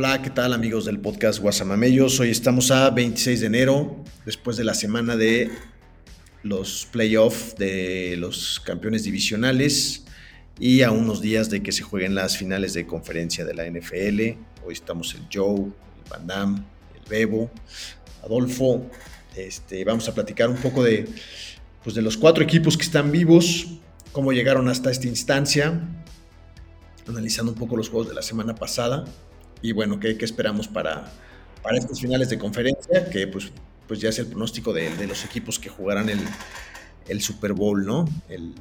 Hola, ¿qué tal amigos del podcast Guasamamellos? Hoy estamos a 26 de enero, después de la semana de los playoffs de los campeones divisionales y a unos días de que se jueguen las finales de conferencia de la NFL. Hoy estamos el Joe, el Van Damme, el Bebo, Adolfo. Este, vamos a platicar un poco de, pues de los cuatro equipos que están vivos, cómo llegaron hasta esta instancia, analizando un poco los juegos de la semana pasada y bueno, qué, qué esperamos para, para estas finales de conferencia, que pues, pues ya es el pronóstico de, de los equipos que jugarán el, el Super Bowl, ¿no? El,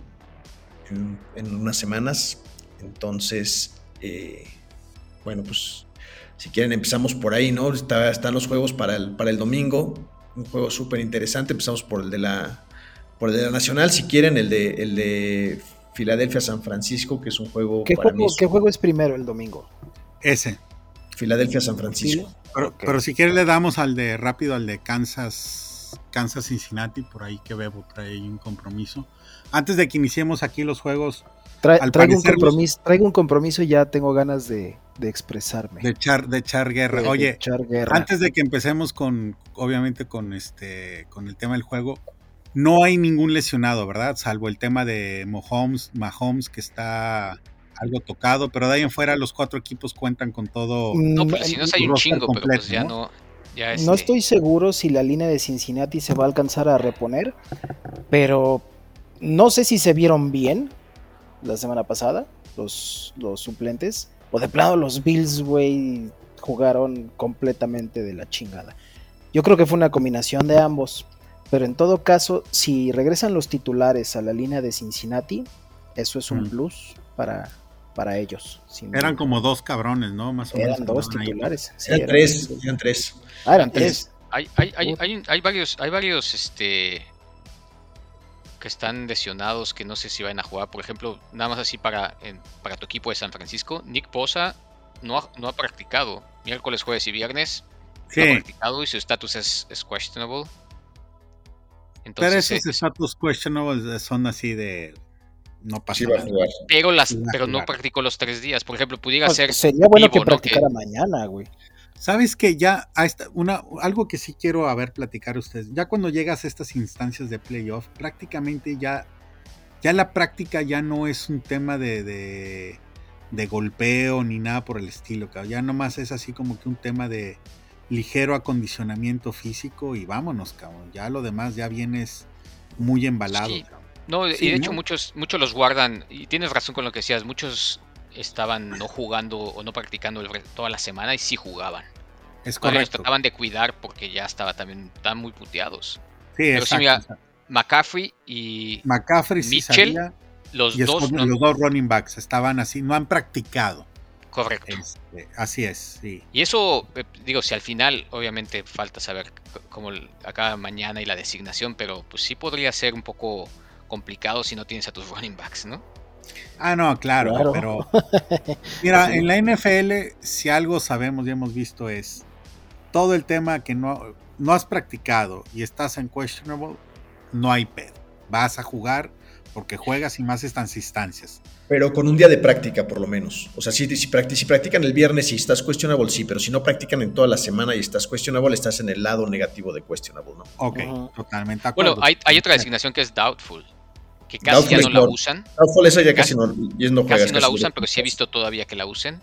en, en, unas semanas. Entonces, eh, bueno, pues si quieren empezamos por ahí, ¿no? Está, están los juegos para el, para el domingo, un juego súper interesante. Empezamos por el de la por el de la Nacional, si quieren, el de, el de Filadelfia San Francisco, que es un juego. ¿Qué, juego, ¿qué juego es primero el domingo? Ese. Filadelfia San Francisco. Pero, okay. pero, si quiere le damos al de rápido al de Kansas, Kansas Cincinnati, por ahí que Bebo trae un compromiso. Antes de que iniciemos aquí los juegos. Tra traigo, un compromiso, traigo un compromiso y ya tengo ganas de, de expresarme. De echar, de echar guerra. De, Oye, de echar guerra. antes de que empecemos con, obviamente, con este, con el tema del juego, no hay ningún lesionado, ¿verdad? Salvo el tema de Mahomes, Mahomes que está algo tocado, pero de ahí en fuera los cuatro equipos cuentan con todo. No, pues si no hay un chingo, completo, pero pues ya no. Ya este... No estoy seguro si la línea de Cincinnati se va a alcanzar a reponer, pero no sé si se vieron bien la semana pasada, los, los suplentes, o de plano los Bills, güey, jugaron completamente de la chingada. Yo creo que fue una combinación de ambos, pero en todo caso, si regresan los titulares a la línea de Cincinnati, eso es un mm. plus para, para ellos. Eran como dos cabrones, ¿no? Más o eran menos. dos titulares. Sí, eran, eran, tres, eran tres. Ah, eran tres. Hay, hay, hay, hay, hay varios, hay varios, este, que están lesionados que no sé si van a jugar. Por ejemplo, nada más así para, en, para tu equipo de San Francisco, Nick Posa no ha, no ha practicado. Miércoles, jueves y viernes sí. no ha practicado y su estatus es, es questionable. Entonces, Pero esos estatus eh, questionable son así de no pasa sí va a jugar. Pero, las, pero no practicó los tres días. Por ejemplo, pudiera pues ser. Sería bueno vivo, que practicara mañana, güey. Sabes que ya una, algo que sí quiero a ver platicar ustedes. Ya cuando llegas a estas instancias de playoff, prácticamente ya, ya la práctica ya no es un tema de, de, de golpeo ni nada por el estilo. Cabrón. Ya nomás es así como que un tema de ligero acondicionamiento físico y vámonos, cabrón. Ya lo demás ya vienes muy embalado. Sí. No, sí, y de ¿no? hecho muchos, muchos los guardan, y tienes razón con lo que decías, muchos estaban no jugando o no practicando el, toda la semana y sí jugaban. Es correcto. Los trataban de cuidar porque ya estaba también, estaban muy puteados. Sí, Pero exacto, sí, mira, McCaffrey y McCaffrey Mitchell, sabía, los y dos, no, los dos running backs estaban así, no han practicado. Correcto. Este, así es, sí. Y eso, eh, digo, si al final, obviamente falta saber cómo acá mañana y la designación, pero pues sí podría ser un poco complicado si no tienes a tus running backs, ¿no? Ah, no, claro, claro. pero mira, en la NFL si algo sabemos y hemos visto es todo el tema que no, no has practicado y estás en questionable, no hay pedo. Vas a jugar porque juegas y más estas instancias. Pero con un día de práctica, por lo menos. O sea, si, si, si, practican el viernes y estás questionable, sí, pero si no practican en toda la semana y estás questionable, estás en el lado negativo de questionable, ¿no? Ok, uh -huh. totalmente. Acuerdo. Bueno, hay, hay otra designación que es doubtful que casi Doubtful ya no la usan. Doubtful esa ya casi, casi no, no, juegas, casi no la usan, pero sí he visto todavía que la usen.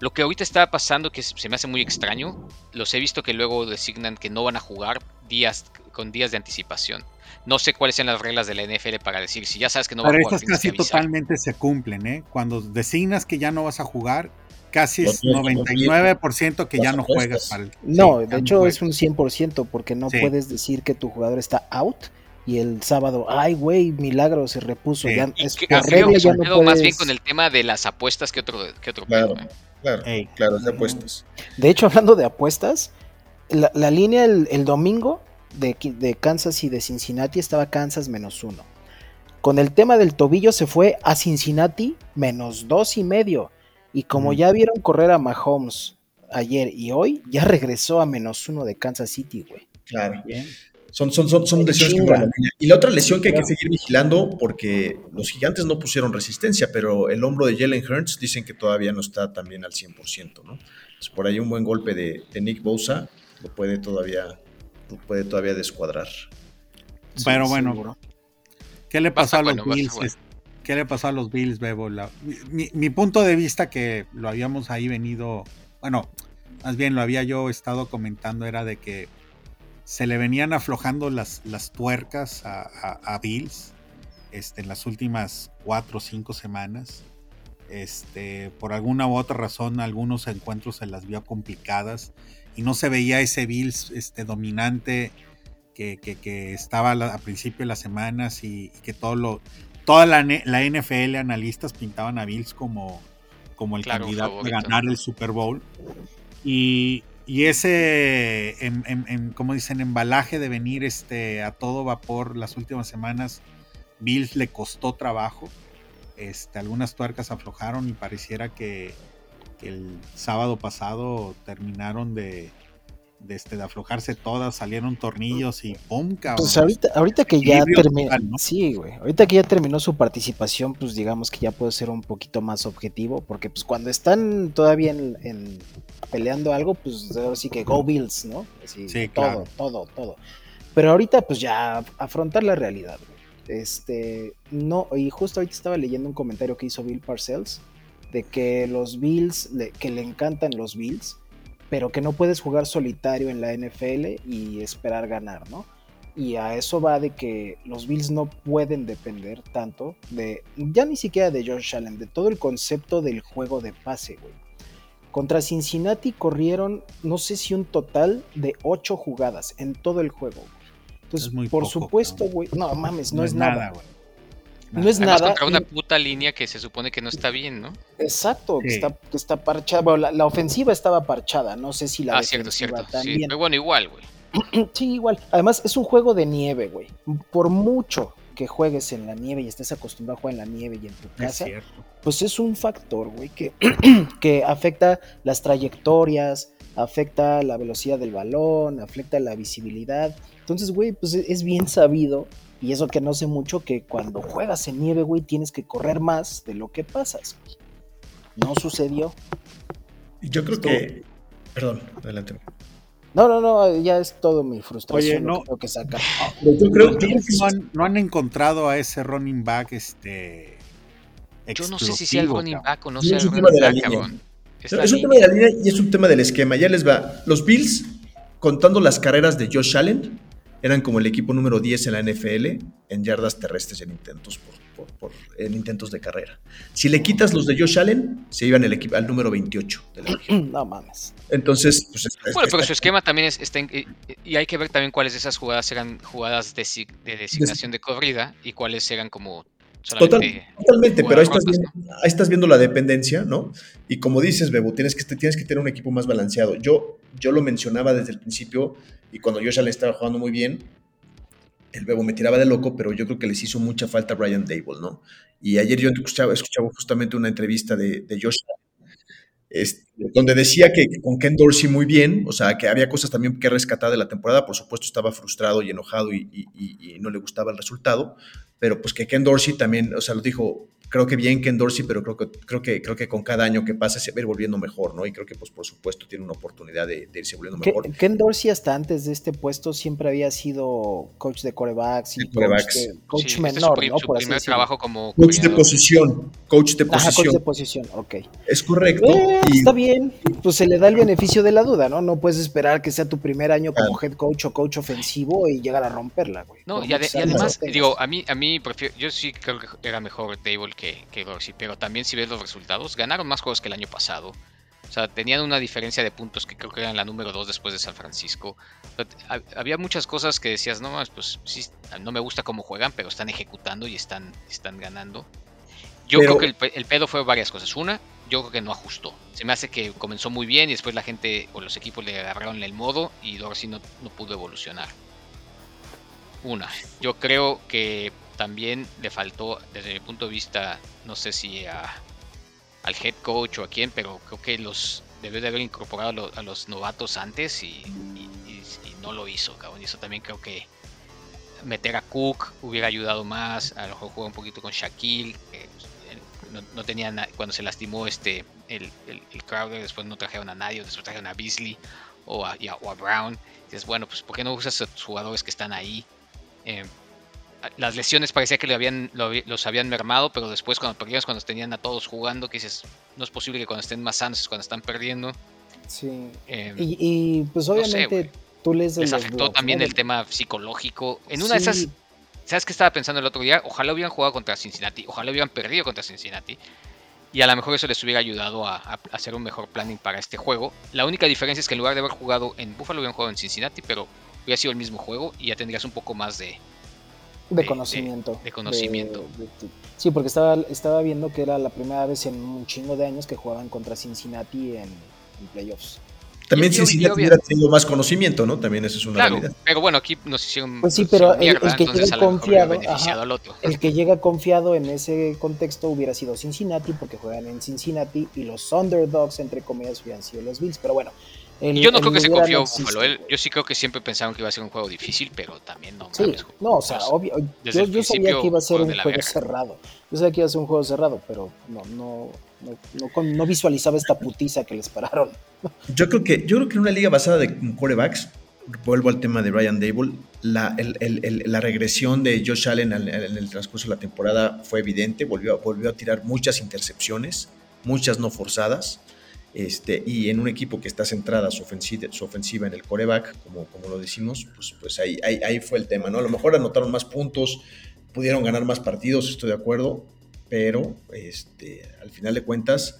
Lo que ahorita está pasando, que se me hace muy extraño, los he visto que luego designan que no van a jugar días con días de anticipación. No sé cuáles son las reglas de la NFL para decir si ya sabes que no Pero vas a jugar. Pero estas casi totalmente se cumplen, ¿eh? Cuando designas que ya no vas a jugar, casi es 99% que ya no juegas para el... No, sí, de hecho no es un 100% porque no sí. puedes decir que tu jugador está out y el sábado, ay, güey, milagro, se repuso. Sí. Ya, es que, regla, ya no puedes... más bien con el tema de las apuestas que otro, que otro claro. pedo. Claro, Ey. claro, es de apuestas. De hecho, hablando de apuestas, la, la línea el, el domingo de, de Kansas y de Cincinnati estaba Kansas menos uno. Con el tema del tobillo se fue a Cincinnati menos dos y medio. Y como Mm. ya vieron correr a Mahomes ayer y hoy, ya regresó a menos uno de Kansas City, güey. Claro. Bien. Son, son, son, son lesiones que. Y la otra lesión que hay que seguir vigilando, porque los gigantes no pusieron resistencia, pero el hombro de Jalen Hurts dicen que todavía no está también al 100%, ¿no? Entonces, por ahí un buen golpe de, de Nick Bosa lo puede todavía, lo puede todavía descuadrar. Pero Sí, bueno, seguro. ¿Qué le pasó a los bueno, Bills? bueno. ¿Qué le pasó a los Bills, Bebo? La- mi, mi punto de vista que lo habíamos ahí venido, bueno, más bien lo había yo estado comentando era de que se le venían aflojando las, las tuercas a, a- a Bills este, en las últimas cuatro o cinco semanas. Este, por alguna u otra razón, algunos encuentros se las vio complicadas y no se veía ese Bills este, dominante que, que- que estaba a principio de las semanas y, y que todo lo, toda la, la NFL, analistas pintaban a Bills como, como el Claro, candidato a ganar el Super Bowl. Y, y ese, como dicen, embalaje de venir este, a todo vapor las últimas semanas, Bills le costó trabajo. Este, algunas tuercas aflojaron y pareciera que el sábado pasado terminaron de, de, este, de aflojarse todas, salieron tornillos y ¡pum! cabrón! Pues ahorita, ahorita que ya terminó, sí, güey, ahorita que ya terminó su participación, pues digamos que ya puede ser un poquito más objetivo, porque pues cuando están todavía en, en- peleando algo, pues ahora sí que go Bills, ¿no? Así, Sí, todo, claro. todo, todo. Pero ahorita pues ya afrontar la realidad, güey. Este, no, y justo ahorita estaba leyendo un comentario que hizo Bill Parcells de que los Bills, le- que le encantan los Bills, pero que no puedes jugar solitario en la NFL y esperar ganar, ¿no? Y a eso va de que los Bills no pueden depender tanto de, ya ni siquiera de Josh Allen, de todo el concepto del juego de pase, güey. Contra Cincinnati corrieron, no sé si un total de 8 jugadas en todo el juego. güey. Entonces, Es muy por poco, supuesto, güey, no mames, no, es nada. güey. No es Además, nada. contra una y- puta línea que se supone que no está bien, ¿no? Exacto, que está, que está parchada. Bueno, la, la ofensiva estaba parchada, no sé si la ah, cierto, defensiva cierto. Sí, también. pero bueno, igual, güey. Sí, igual. Además, es un juego de nieve, güey. Por mucho que juegues en la nieve y estés acostumbrado a jugar en la nieve y en tu casa, pues es un factor, güey, que, que afecta las trayectorias, afecta la velocidad del balón, afecta la visibilidad. Entonces, güey, pues es bien sabido, y eso que no sé mucho, que cuando juegas en nieve, güey, tienes que correr más de lo que pasas. güey. No sucedió. Yo creo que. Perdón, adelante. No, no, no, ya es todo mi frustración Oye, lo no. que tengo que sacar. Pero yo creo, que no, han, no han encontrado a ese running back este Yo no sé si sea el running cabrón. back o no sea es el un tema running de la back, línea. cabrón. Es es un tema de la línea y es un tema del esquema. Ya les va. Los Bills, contando las carreras de Josh Allen, eran como el equipo número 10 en la NFL en yardas terrestres y en intentos, por, por- por- en intentos de carrera. Si le quitas los de Josh Allen, se iban el equipo, al número 28 de la. No mames. Entonces, pues, es- Bueno, pero está- su esquema también es, está en- y- y hay que ver también cuáles de esas jugadas eran jugadas de, de designación de corrida y cuáles eran como Total- Totalmente, pero ahí estás, viendo, ahí estás viendo la dependencia, ¿no? Y como dices, Bebo, tienes que, tienes que tener un equipo más balanceado. Yo, yo lo mencionaba desde el principio y cuando Josh Allen estaba jugando muy bien, el Bebo me tiraba de loco, pero yo creo que les hizo mucha falta a Brian Dable, ¿no? Y ayer yo escuchaba, escuchaba justamente una entrevista de, de Josh este, donde decía que con Ken Dorsey muy bien, o sea, que había cosas también que rescatar de la temporada, por supuesto estaba frustrado y enojado y, y- y- y no le gustaba el resultado, pero pues que Ken Dorsey también, o sea, lo dijo, creo que bien Ken Dorsey, pero creo que, creo que, creo que con cada año que pasa se va a ir volviendo mejor, ¿no? Y creo que pues por supuesto tiene una oportunidad de, de irse volviendo mejor. Ken Dorsey hasta antes de este puesto siempre había sido coach de corebacks y De coach, corebacks. de- coach Sí, este es su, menor, ¿no? su Por así primer decirlo. trabajo como Coach de posición, coach de Ajá, coach posición, de posición, ok. es correcto. Eh, y- Está bien, pues se le da el beneficio de la duda, ¿no? No puedes esperar que sea tu primer año como head coach o coach ofensivo y llegar a romperla, güey. No, y, ade- y además, digo, a mí, a mí prefiero, yo sí creo que era mejor Dable que, que Dorsey, pero también si ves los resultados, ganaron más juegos que el año pasado. O sea, tenían una diferencia de puntos que creo que eran la número 2 después de San Francisco. O sea, ha- había muchas cosas que decías, no más, pues sí, no me gusta cómo juegan, pero están ejecutando y están, están ganando. Yo Pero- creo que el, el pedo fue varias cosas. Una, yo creo que no ajustó. Se me hace que comenzó muy bien y después la gente o los equipos le agarraron el modo y Dorsey no, no pudo evolucionar. Una, yo creo que también le faltó, desde mi punto de vista, no sé si a, al head coach o a quién, pero creo que los debió de haber incorporado a, lo- a los novatos antes y, no lo hizo, cabrón. Y eso también creo que meter a Cook hubiera ayudado más, a lo mejor jugar un poquito con Shaquille, pues, no, no cuando se lastimó este el, el, el Crowder, después no trajeron a nadie, después trajeron a Beasley o a, a- o a Brown. Dices, bueno, pues ¿por qué no usas a tus jugadores que están ahí? Eh, las lesiones parecía que lo habían, lo habí- los habían mermado, pero después cuando perdías, cuando tenían a todos jugando, que dices, no es posible que cuando estén más sanos es cuando están perdiendo. Sí. Eh, Y, y, pues No sé, obviamente tú les los afectó blogs, también ¿no? el tema psicológico. En una de esas, ¿sabes qué estaba pensando el otro día? Ojalá hubieran jugado contra Cincinnati, ojalá hubieran perdido contra Cincinnati. Y a lo mejor eso les hubiera ayudado a, a hacer un mejor planning para este juego. La única diferencia es que en lugar de haber jugado en Buffalo, hubieran jugado en Cincinnati, pero hubiera sido el mismo juego y ya tendrías un poco más de, de, de- conocimiento. de conocimiento. de- de- sí, porque estaba, estaba viendo que era la primera vez en un chingo de años que jugaban contra Cincinnati en, en playoffs. También Cincinnati hubiera tenido más conocimiento, ¿no? También eso es una Claro, realidad. pero bueno, aquí nos hicieron, Pues sí, pero que llega confiado, ajá. al otro. El que llega confiado en ese contexto hubiera sido Cincinnati, porque juegan en Cincinnati y los underdogs, entre comillas, hubieran sido los Bills. Pero bueno, el, Y yo no creo que se confió Buffalo. él- yo sí creo que siempre pensaron que iba a ser un juego difícil, pero también no. Sí, mames, no, o sea, obvio. desde Yo, el yo sabía principio que iba a ser un juego verga. cerrado. Yo sabía que iba a ser un juego cerrado, pero no, no, no, no, no visualizaba esta putiza que les pararon. Yo creo que, yo creo que en una liga basada de corebacks, vuelvo al tema de Ryan Dable, la, el- el- el- la regresión de Josh Allen al- en el transcurso de la temporada fue evidente, volvió, volvió a tirar muchas intercepciones, muchas no forzadas, este, y en un equipo que está centrada su ofensiva, su ofensiva en el coreback, como, como lo decimos, pues, pues ahí, ahí, ahí fue el tema, ¿no? A lo mejor anotaron más puntos, pudieron ganar más partidos, estoy de acuerdo, pero este, al final de cuentas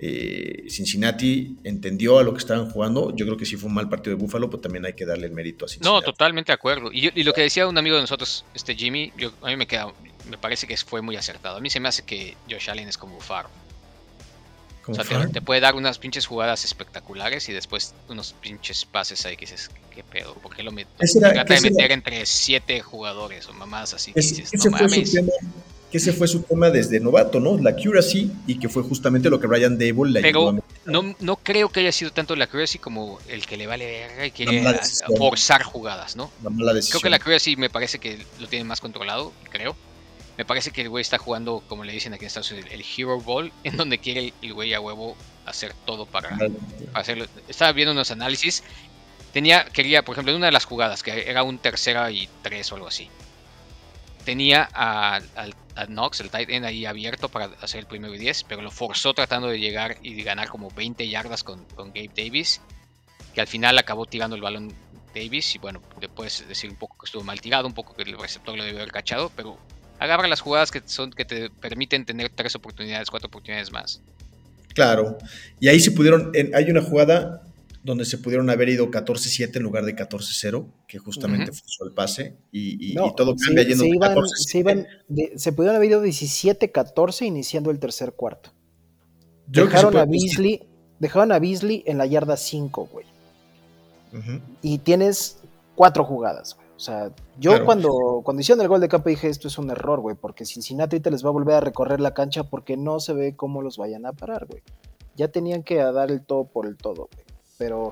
eh, Cincinnati entendió a lo que estaban jugando. Yo creo que sí fue un mal partido de Buffalo, pero también hay que darle el mérito a Cincinnati. No, totalmente de acuerdo. Y, yo- y lo que decía un amigo de nosotros, este Jimmy, yo, a mí me queda, me parece que fue muy acertado. A mí se me hace que Josh Allen es como Faro. O sea, te, puede dar unas pinches jugadas espectaculares y después unos pinches pases ahí que dices, ¿qué pedo? ¿Por qué lo? Ese era- Trata de era- meter entre siete jugadores o mamás así que dices, ese no fue su mames. tema, que ese fue su tema desde novato, ¿no? La accuracy y que fue justamente lo que Ryan Dable le Pero ayudó a no, no creo que haya sido tanto la accuracy como el que le vale verga y quiere forzar jugadas, ¿no? la mala decisión. Creo que la accuracy me parece que lo tiene más controlado, creo. Me parece que el güey está jugando, como le dicen aquí en Estados Unidos, el Hero Ball, en donde quiere el, güey a huevo hacer todo para, para hacerlo. Estaba viendo unos análisis. Tenía, quería, por ejemplo, en una de las jugadas, que era un tercera y tres o algo así. Tenía a, Knox, el tight end, ahí abierto para hacer el primero y 10, pero lo forzó tratando de llegar y de ganar como 20 yardas con, con Gabe Davis, que al final acabó tirando el balón Davis y bueno, le puedes decir un poco que estuvo mal tirado, un poco que el receptor lo debió haber cachado, pero agarra las jugadas que son que te permiten tener tres oportunidades, cuatro oportunidades más. Claro. Y ahí se pudieron. en- hay una jugada donde se pudieron haber ido 14-7 en lugar de 14-0, que justamente forzó el pase. Y, y- No, y todo se- cambia yendo se, de iban, 14 se, iban de- se pudieron haber ido 17-14 iniciando el tercer cuarto. Yo Dejaron a decir- Beasley, dejaron a Beasley en la yarda 5, güey. Y tienes cuatro jugadas, güey. O sea, yo Claro. cuando, cuando hicieron el gol de campo dije esto es un error, güey, porque Cincinnati ahorita les va a volver a recorrer la cancha porque no se ve cómo los vayan a parar, güey. Ya tenían que dar el todo por el todo, güey. Pero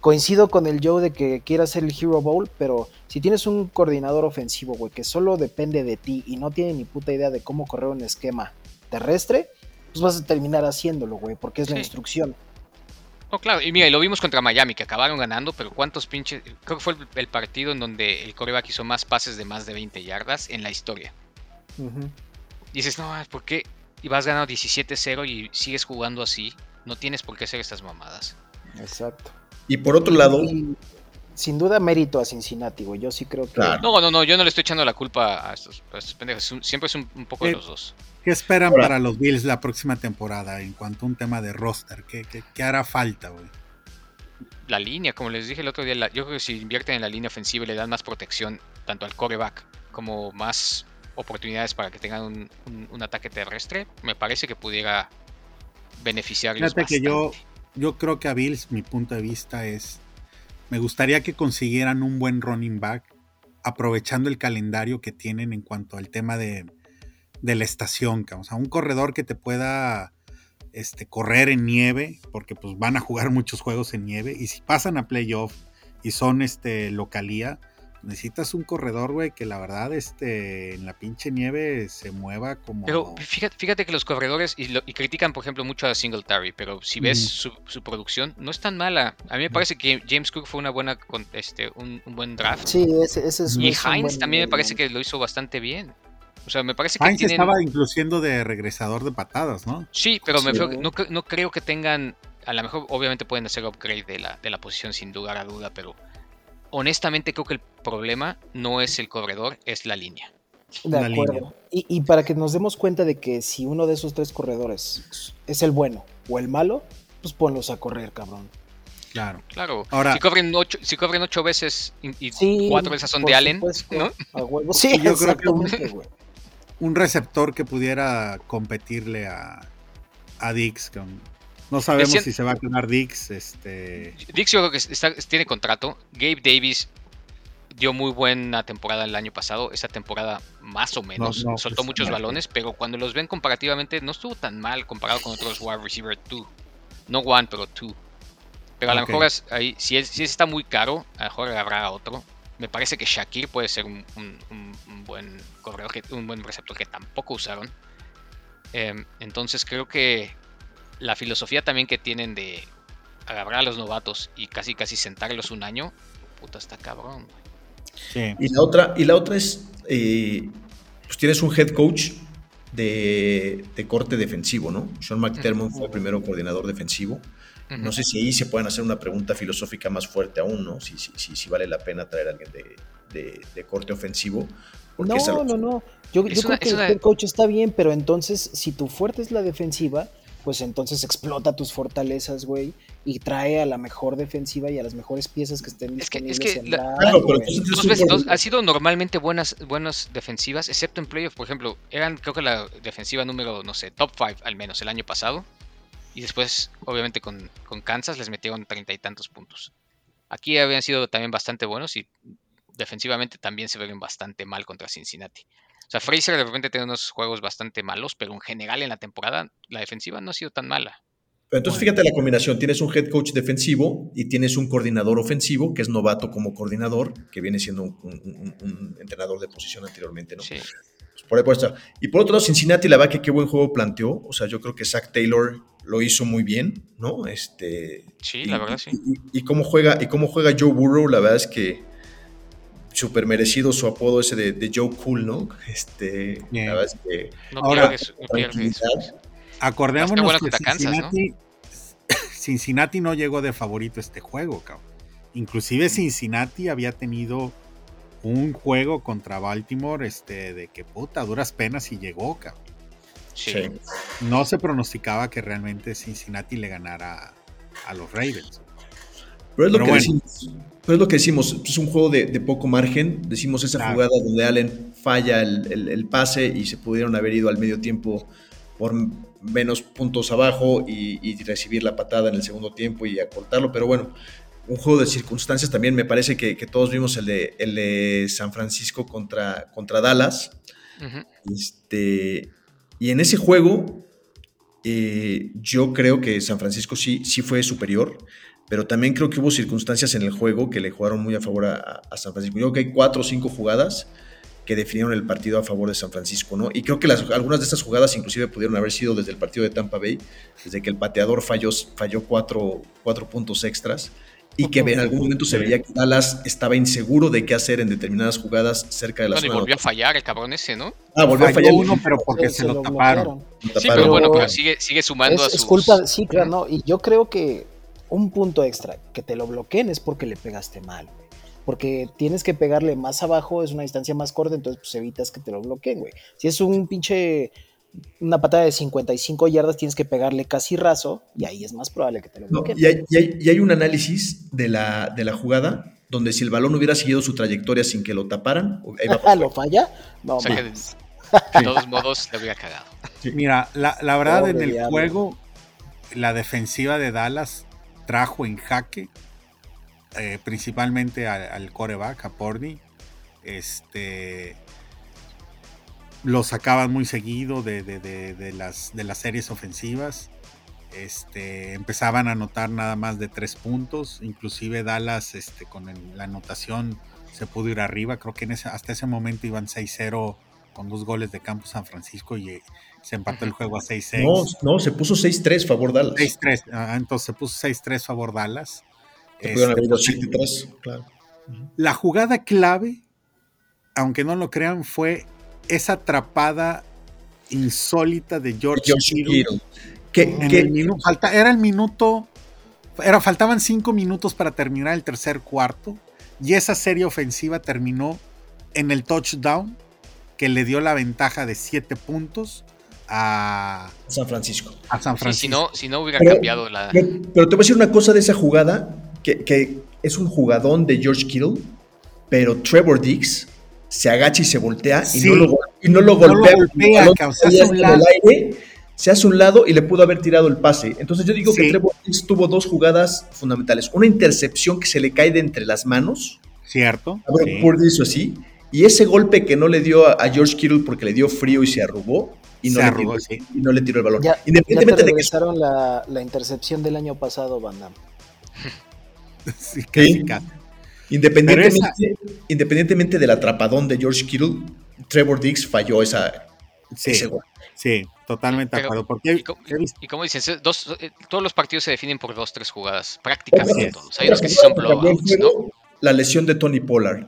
coincido con el Joe de que quiere hacer el Hero Bowl, pero si tienes un coordinador ofensivo, güey, que solo depende de ti y no tiene ni puta idea de cómo correr un esquema terrestre, pues vas a terminar haciéndolo, güey, porque es la instrucción. No, claro, y mira, y lo vimos contra Miami, que acabaron ganando, pero cuántos pinches. Creo que fue el, el partido en donde el coreback hizo más pases de más de 20 yardas en la historia. Dices, no, ¿por qué? Y vas ganando 17-0 y sigues jugando así. No tienes por qué hacer estas mamadas. Exacto. Y por otro lado, Y sin duda mérito a Cincinnati, güey. Yo sí creo que. Claro. No, no, no, yo no le estoy echando la culpa a estos, a estos pendejos. Siempre es un, un poco de Eh, los dos. ¿Qué esperan Ahora- para los Bills la próxima temporada en cuanto a un tema de roster? ¿Qué, qué- qué hará falta, güey? La línea, como les dije el otro día, la- yo creo que si invierten en la línea ofensiva y le dan más protección tanto al coreback como más oportunidades para que tengan un, un- un ataque terrestre, me parece que pudiera beneficiarlos Fíjate que yo, yo creo que a Bills, mi punto de vista es, me gustaría que consiguieran un buen running back, aprovechando el calendario que tienen en cuanto al tema de, de la estación, cabrón. o sea, un corredor que te pueda este, correr en nieve, porque pues van a jugar muchos juegos en nieve, y si pasan a playoff y son este, localía, necesitas un corredor, güey, que la verdad este, en la pinche nieve se mueva como... Pero fíjate, fíjate que los corredores, y, lo- y critican por ejemplo mucho a Singletary, pero si ves su, su producción, no es tan mala. A mí me parece que James Cook fue una buena, con- este, un, un buen draft. Sí, ese, ese es y es un Hines buen también me parece que lo hizo bastante bien. O sea, me parece que Hines tienen... estaba incluyendo de regresador de patadas, ¿no? Sí, pero me no, cre- no creo que tengan. A lo mejor, obviamente, pueden hacer upgrade de la, de la posición sin lugar a duda, pero honestamente creo que el problema no es el corredor, es la línea. De la acuerdo. línea. Y, y para que nos demos cuenta de que si uno de esos tres corredores es el bueno o el malo, pues ponlos a correr, cabrón. Claro. Claro, Ahora- si cobren ocho, si cobren ocho veces y, y Sí, cuatro de esas son de Allen, supuesto, ¿no? A huevo. Sí, Yo creo que- güey. Un receptor que pudiera competirle a, a Dix. con- no sabemos si se va a quedar Dix. Este, Dix yo creo que está- tiene contrato. Gabe Davis dio muy buena temporada el año pasado. Esa temporada más o menos. no, soltó pues, muchos no. balones, pero cuando los ven comparativamente no estuvo tan mal comparado con otros wide receiver 2. No one, pero two. Pero a lo mejor ahí, si, es, si está muy caro, a lo mejor habrá otro. Me parece que Shakir puede ser un, un- un- un buen corredor, que- un buen receptor que tampoco usaron. Em, entonces creo que la filosofía también que tienen de agarrar a los novatos y casi casi sentarlos un año, puta está cabrón. güey. sí. Y la otra, y la otra es, eh, pues tienes un head coach de, de corte defensivo, ¿no? Sean McDermott fue el primero coordinador defensivo. No sé si ahí se pueden hacer una pregunta filosófica más fuerte aún, ¿no? Si, si, si, si vale la pena traer a alguien de, de- de corte ofensivo. porque No, es algo- no, no. Yo, creo que el coach está bien, pero entonces, si tu fuerte es la defensiva, pues entonces explota tus fortalezas, güey, y trae a la mejor defensiva y a las mejores piezas que estén Es que- es disponibles que en la- la Claro, pero Dos veces- dos- ha sido normalmente buenas, buenas defensivas, excepto en playoff, por ejemplo, eran creo que la defensiva número, no sé, top 5 al menos el año pasado. Y después, obviamente, con, con Kansas les metieron treinta y tantos puntos. Aquí habían sido también bastante buenos y defensivamente también se vieron bastante mal contra Cincinnati. O sea, Fraser de repente tiene unos juegos bastante malos, pero en general en la temporada la defensiva no ha sido tan mala. Pero entonces fíjate la combinación, tienes un head coach defensivo y tienes un coordinador ofensivo que es novato como coordinador, que viene siendo un, un- un- un entrenador de posición anteriormente, ¿no? Sí. Pues por ahí puede estar. Y por otro lado, Cincinnati, la verdad que qué buen juego planteó. O sea, yo creo que Zach Taylor lo hizo muy bien, ¿no? Este, Sí, y- la verdad sí. Y, y cómo juega, y cómo juega Joe Burrow, la verdad es que súper merecido su apodo ese de, de Joe Cool, ¿no? Este, Bien. la verdad es que No Ahora, pierde, su- no pierde su- tranquilidad. Acordémonos que Kansas, ¿no? Cincinnati, Cincinnati ¿no? llegó de favorito a este juego, cabrón. Inclusive Cincinnati había tenido un juego contra Baltimore, este, de que puta, duras penas y llegó, cabrón. Sí. Sí. No se pronosticaba que realmente Cincinnati le ganara a los Ravens. Pero es lo Pero que bueno. decimos. Pero es lo que decimos. Es un juego de, de poco margen. Decimos esa Claro. jugada donde Allen falla el, el- el pase y se pudieron haber ido al medio tiempo por menos puntos abajo y, y recibir la patada en el segundo tiempo y acortarlo. Pero bueno, un juego de circunstancias también. Me parece que, que todos vimos el de, el de San Francisco contra, contra Dallas. Este, y en ese juego, eh, yo creo que San Francisco sí, sí fue superior, pero también creo que hubo circunstancias en el juego que le jugaron muy a favor a, San Francisco. Yo creo que hay cuatro o cinco jugadas que definieron el partido a favor de San Francisco, ¿no? Y creo que las, algunas de estas jugadas inclusive pudieron haber sido desde el partido de Tampa Bay, desde que el pateador falló, falló cuatro, cuatro puntos extras y que en algún momento se veía que Dallas estaba inseguro de qué hacer en determinadas jugadas cerca de la Bueno, y zona. volvió a fallar el cabrón ese, ¿no? Ah, volvió a fallar. uno, pero porque se, lo taparon. Sí, pero bueno, Pero- sigue, sigue sumando a Es, sus... es culpa, sí, claro, no. Y yo creo que un punto extra, que te lo bloqueen es porque le pegaste mal, güey. Porque tienes que pegarle más abajo, es una distancia más corta, entonces pues evitas que te lo bloqueen, güey. Si es un pinche, una patada de 55 yardas, tienes que pegarle casi raso y ahí es más probable que te lo No, bloqueen. y, hay, y hay- y hay un análisis de la, de la jugada donde si el balón hubiera seguido su trayectoria sin que lo taparan, ¿Lo falla? No, O sea que mames. de todos modos le hubiera cagado. Mira, la, la verdad Pobre en el diablo. juego, la defensiva de Dallas trajo en jaque eh, principalmente al, al, coreback, a Pordy. Este, lo sacaban muy seguido de, de, de, de, las, de las series ofensivas. Este, empezaban a anotar nada más de tres puntos. Inclusive Dallas este, con el, la anotación se pudo ir arriba. Creo que en ese, hasta ese momento iban 6-0 con dos goles de campo San Francisco y eh, se empató el juego a 6-6. No, no, se puso 6-3 favor Dallas. 6-3, ah, entonces se puso 6-3 favor Dallas. Este, pues, claro. La jugada clave, aunque no lo crean, fue esa atrapada insólita de George, George Kittle. Que, que el minuto, falta, era el minuto, era, faltaban cinco minutos para terminar el tercer cuarto y esa serie ofensiva terminó en el touchdown que le dio la ventaja de siete puntos a San Francisco. A San Francisco. Sí, si, no, si no hubiera pero, cambiado la. Pero, pero, te voy a decir una cosa de esa jugada: que, que, es un jugadón de George Kittle, pero Trevor Dix se agacha y se voltea sí. y, no lo, y, no lo, golpea. No lo golpea se, hace un lado. Aire, se hace un lado y le pudo haber tirado el pase. Entonces yo digo sí. que Trevor tuvo dos jugadas fundamentales. Una intercepción que se le cae de entre las manos. Cierto. A ver, sí. eso así. Y ese golpe que no le dio a, a George Kittle porque le dio frío y se arrugó, y no, arrugó, le tiró, sí. y no, le tiró, el balón. Ya, Independientemente ya te regresaron de que... la, la, intercepción del año pasado, Van Damme. sí, casi, casi. Independientemente, esa... independientemente del atrapadón de George Kittle, Trevor Dix falló esa, sí, ese gol. Sí, totalmente de acuerdo. Porque y, como, y como dicen, dos, eh, todos los partidos se definen por dos, tres jugadas, prácticamente todos. Hay unos que sí son blowouts, ¿no? La lesión de Tony Pollard.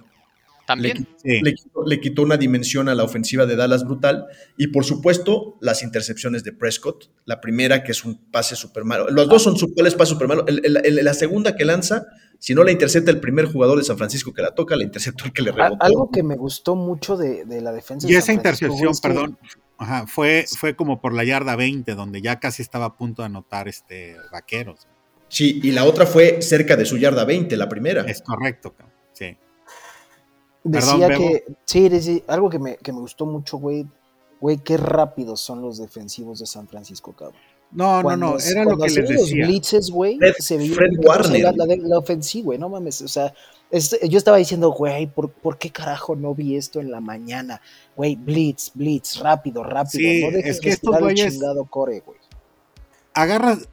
También. Le, sí. le, quitó, le, quitó, una dimensión a la ofensiva de Dallas brutal. Y por supuesto, las intercepciones de Prescott. La primera, que es un pase súper malo. Los dos son supales pases súper malos. El, el, la segunda que lanza, si no la intercepta el primer jugador de San Francisco que la toca, la interceptó el que le rebotó. Algo que me gustó mucho de, de la defensa. Y de esa intercepción, es que... perdón, ajá, fue, fue como por la yarda 20, donde ya casi estaba a punto de anotar este vaqueros. Sí, y la otra fue cerca de su yarda 20, la primera. Es correcto, sí. Decía Perdón, que, sí, sí, algo que me, que me gustó mucho, güey, güey, qué rápidos son los defensivos de San Francisco, cabrón. No, cuando, no, no, era lo que les decía. Los blitzes, güey, se veía Fred Warner. La, la, la, ofensiva, güey, no mames, o sea, este, yo estaba diciendo, güey, ¿por, ¿por, qué carajo no vi esto en la mañana? Güey, blitz, blitz, rápido, rápido, sí, no dejes es que de estos el chingado core, güey. Agarras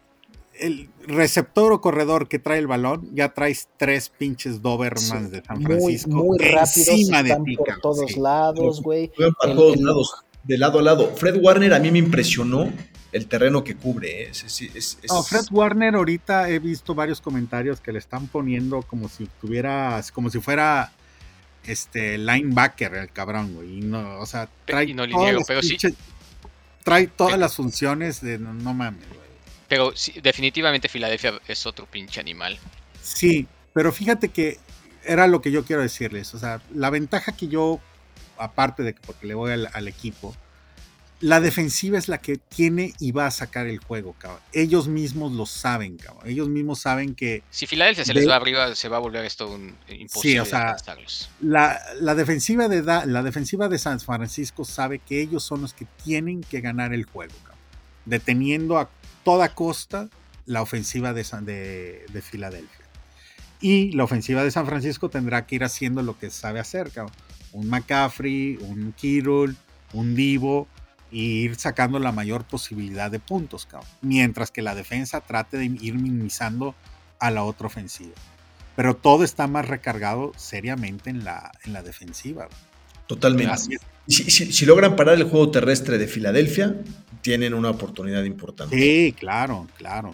el receptor o corredor que trae el balón, ya traes tres pinches Dobermans sí, de San Francisco. Muy, muy rápidos, encima de ti, por todos sí. lados, güey. Para el, todos el, lados, de lado a lado. Fred Warner a mí me impresionó el terreno que cubre. ¿eh? Es, es, es, no, Fred Warner ahorita he visto varios comentarios que le están poniendo como si tuviera, como si fuera este linebacker el cabrón, güey. Y no, o sea, trae y no niego, pero pinches, sí. trae todas las funciones de no, no mames, güey. Pero sí, definitivamente Filadelfia es otro pinche animal. Sí, pero fíjate que era lo que yo quiero decirles. O sea, la ventaja que yo, aparte de que porque le voy al, al equipo, la defensiva es la que tiene y va a sacar el juego, cabrón. Ellos mismos lo saben, cabrón. Ellos mismos saben que. Si Filadelfia se les va arriba, se va a volver esto un imposible. Sí, o sea, la, la, defensiva de da, la defensiva de San Francisco sabe que ellos son los que tienen que ganar el juego, cabrón. Deteniendo a toda costa la ofensiva de, San, de, de, Filadelfia. Y la ofensiva de San Francisco tendrá que ir haciendo lo que sabe hacer, cabrón. Un McCaffrey, un Kittle, un Divo, y ir sacando la mayor posibilidad de puntos, cabrón. Mientras que la defensa trate de ir minimizando a la otra ofensiva. Pero todo está más recargado seriamente en la, en la defensiva. Totalmente. Si, si, si, logran parar el juego terrestre de Filadelfia, tienen una oportunidad importante. Sí, claro, claro.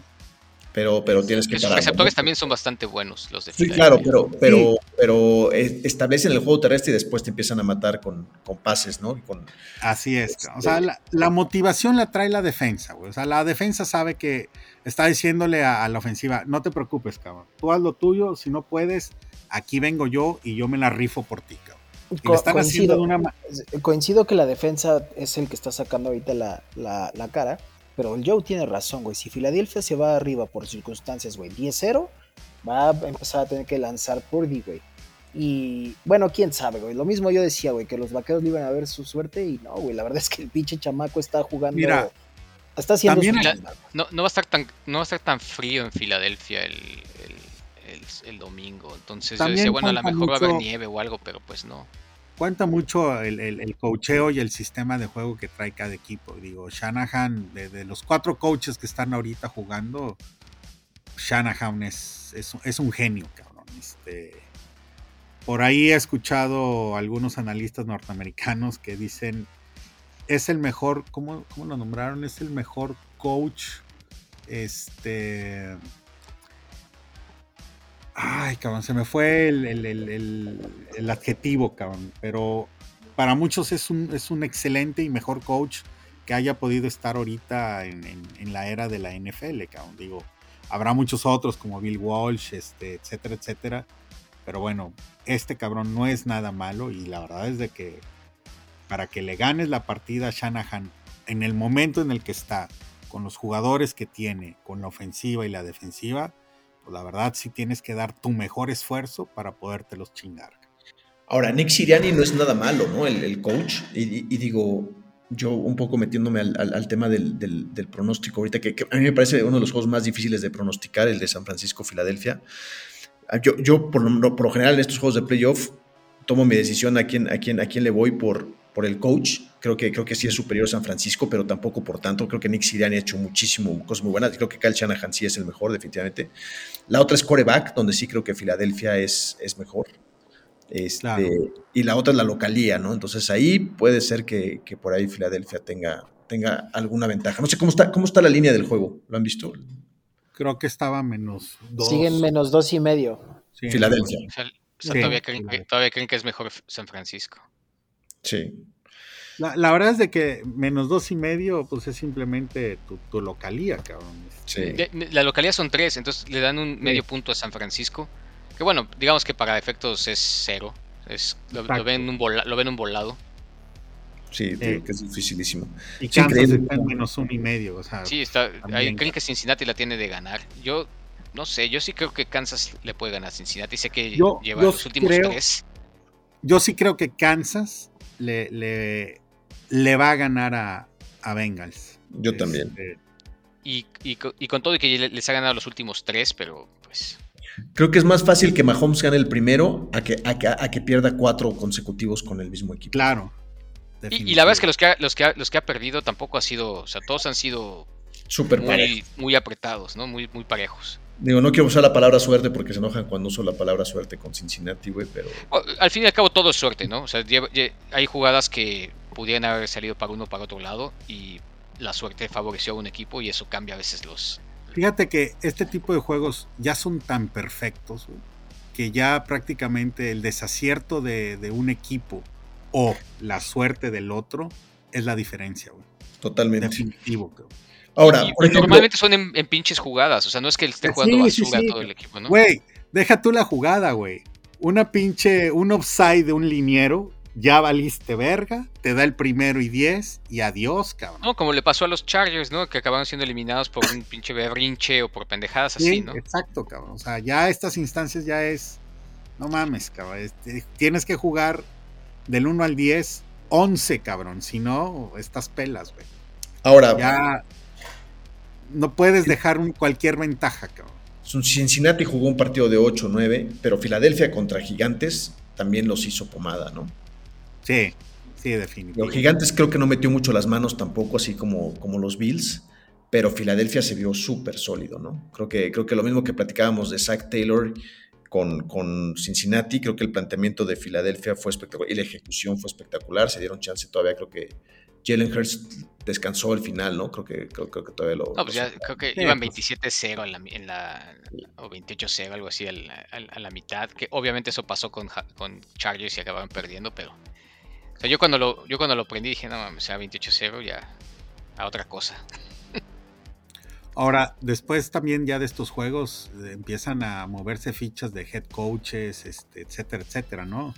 Pero, pero tienes que Sus parar. receptores ¿no? también son bastante buenos, los de Sí, claro, pero, pero, sí. pero establecen el juego terrestre y después te empiezan a matar con, con pases, ¿no? Con, Así es. Este, o sea, la, la, motivación la trae la defensa, güey. O sea, la defensa sabe que está diciéndole a, a la ofensiva, no te preocupes, cabrón. Tú haz lo tuyo, si no puedes, aquí vengo yo y yo me la rifo por ti, cabrón. Co coincido, una... coincido, que la defensa es el que está sacando ahorita la, la, la, cara, pero el Joe tiene razón, güey. Si Filadelfia se va arriba por circunstancias, güey, 10-0, va a empezar a tener que lanzar Purdy, güey. Y bueno, quién sabe, güey. Lo mismo yo decía, güey, que los vaqueros le iban a ver su suerte y no, güey. La verdad es que el pinche chamaco está jugando Mira, Está haciendo También su La- chamba. no, no va a estar tan no va a estar tan frío en Filadelfia el, el, domingo. Entonces yo También decía, bueno, a lo mejor va a haber mucho- nieve o algo, pero pues no. Cuenta mucho el, el, el coacheo y el sistema de juego que trae cada equipo. Digo, Shanahan, de, de los cuatro coaches que están ahorita jugando, Shanahan es, es, es un genio, cabrón. Este, por ahí he escuchado algunos analistas norteamericanos que dicen, es el mejor, ¿cómo, cómo lo nombraron? Es el mejor coach, este... Ay, cabrón, se me fue el, el- el- adjetivo, cabrón. Pero para muchos es un, es un excelente y mejor coach que haya podido estar ahorita en, en- la era de la NFL, cabrón. Digo, habrá muchos otros como Bill Walsh, este, etcétera, etcétera. Pero bueno, este cabrón no es nada malo y la verdad es de que para que le ganes la partida a Shanahan en el momento en el que está, con los jugadores que tiene, con la ofensiva y la defensiva, la verdad sí tienes que dar tu mejor esfuerzo para podértelos chingar. Ahora, Nick Siriani no es nada malo, ¿no? El, coach. Y, digo, yo un poco metiéndome al, tema del, del- pronóstico ahorita, que, a mí me parece uno de los juegos más difíciles de pronosticar, el de San Francisco-Filadelfia. Ah, Yo, yo por, lo, por lo general, en estos juegos de playoff, tomo mi decisión a quién, a quién, a quién le voy por, por el coach. Creo que, creo que sí es superior San Francisco, pero tampoco por tanto. Creo que Nick Siriani ha hecho muchísimo, cosas muy buenas. Creo que Kyle Shanahan sí es el mejor, definitivamente. La otra es coreback, donde sí creo que Filadelfia es, es mejor. Este, Claro. Y la otra es la localía, ¿no? Entonces ahí puede ser que, que por ahí Filadelfia tenga, tenga alguna ventaja. No sé cómo está, cómo está la línea del juego. ¿Lo han visto? Creo que estaba menos dos. Siguen menos dos y medio. Sí, Filadelfia. O sea, o sea, Sí, todavía, creen todavía creen que es mejor San Francisco. Sí. La, la verdad es de que menos dos y medio, pues es simplemente tu, tu localía, cabrón. Sí. De- La localidad son tres, entonces le dan un medio punto a San Francisco. Que bueno, digamos que para efectos es cero. Es, lo, ven un vola- lo ven un volado. Sí, digo que es dificilísimo. Y increíble. está en menos uno y medio, o sea, Sí, está. Ahí creen que Cincinnati la tiene de ganar. Yo no sé, yo sí creo que Kansas le puede ganar a Cincinnati. Sé que Yo- lleva yo los últimos creo- tres. yo sí creo que Kansas le, le, le va a ganar a, a Bengals. Yo también. Este, Y, y co- y con todo y que le- les ha ganado los últimos tres, pero pues. Creo que es más fácil que Mahomes gane el primero a que, a que, a que pierda cuatro consecutivos con el mismo equipo. claro. Y, y la verdad es que los que, ha, los, que ha, los que ha perdido tampoco ha sido. O sea, todos han sido parejo. muy, muy apretados, ¿no? Muy, muy parejos. Digo, no quiero usar la palabra suerte porque se enojan cuando uso la palabra suerte con Cincinnati, güey, pero Bueno, al fin y al cabo todo es suerte, ¿no? O sea, hay jugadas que pudieran haber salido para uno o para otro lado y la suerte favoreció a un equipo y eso cambia a veces los... Fíjate que este tipo de juegos ya son tan perfectos güey, que ya prácticamente el desacierto de, de un equipo o la suerte del otro es la diferencia, güey. totalmente. Definitivo, cabrón. Ahora, y por ejemplo, normalmente son en, en pinches jugadas, o sea, no es que esté jugando sí, basura sí. todo el equipo, ¿no? Güey, deja tú la jugada, güey. Una pinche, un offside de un liniero, ya valiste verga, te da el primero y diez y adiós, cabrón. No, como le pasó a los Chargers, ¿no? Que acabaron siendo eliminados por un pinche berrinche o por pendejadas Sí, así, ¿no? Exacto, cabrón. O sea, ya estas instancias ya es. No mames, cabrón. este, tienes que jugar del 1 al 10, 11, cabrón. Si no, estas pelas, güey. ahora Ya. No puedes dejar un- cualquier ventaja, cabrón. Cincinnati jugó un partido de 8-9, pero Filadelfia contra Gigantes también los hizo pomada, ¿no? Sí, sí, definitivamente. Los Gigantes creo que no metió mucho las manos tampoco, así como, como los Bills, pero Filadelfia se vio súper sólido, ¿no? Creo que, creo que lo mismo que platicábamos de Zach Taylor con, con Cincinnati, creo que el planteamiento de Filadelfia fue espectacular y la ejecución fue espectacular, se dieron chance todavía, creo que Jalen Hurts descansó al final, ¿no? Creo que, creo, creo que todavía lo... No, pues ya creo que Sí, iban pues. 27-0 en la, en la- o 28-0, algo así, al- al- a la mitad. Que obviamente eso pasó con, con Chargers y acabaron perdiendo, pero. Sea, yo cuando lo, yo cuando lo prendí dije, no mames, o sea 28-0 ya a otra cosa. Ahora, después también ya de estos juegos eh, empiezan a moverse fichas de head coaches, este, etcétera, etcétera, ¿no?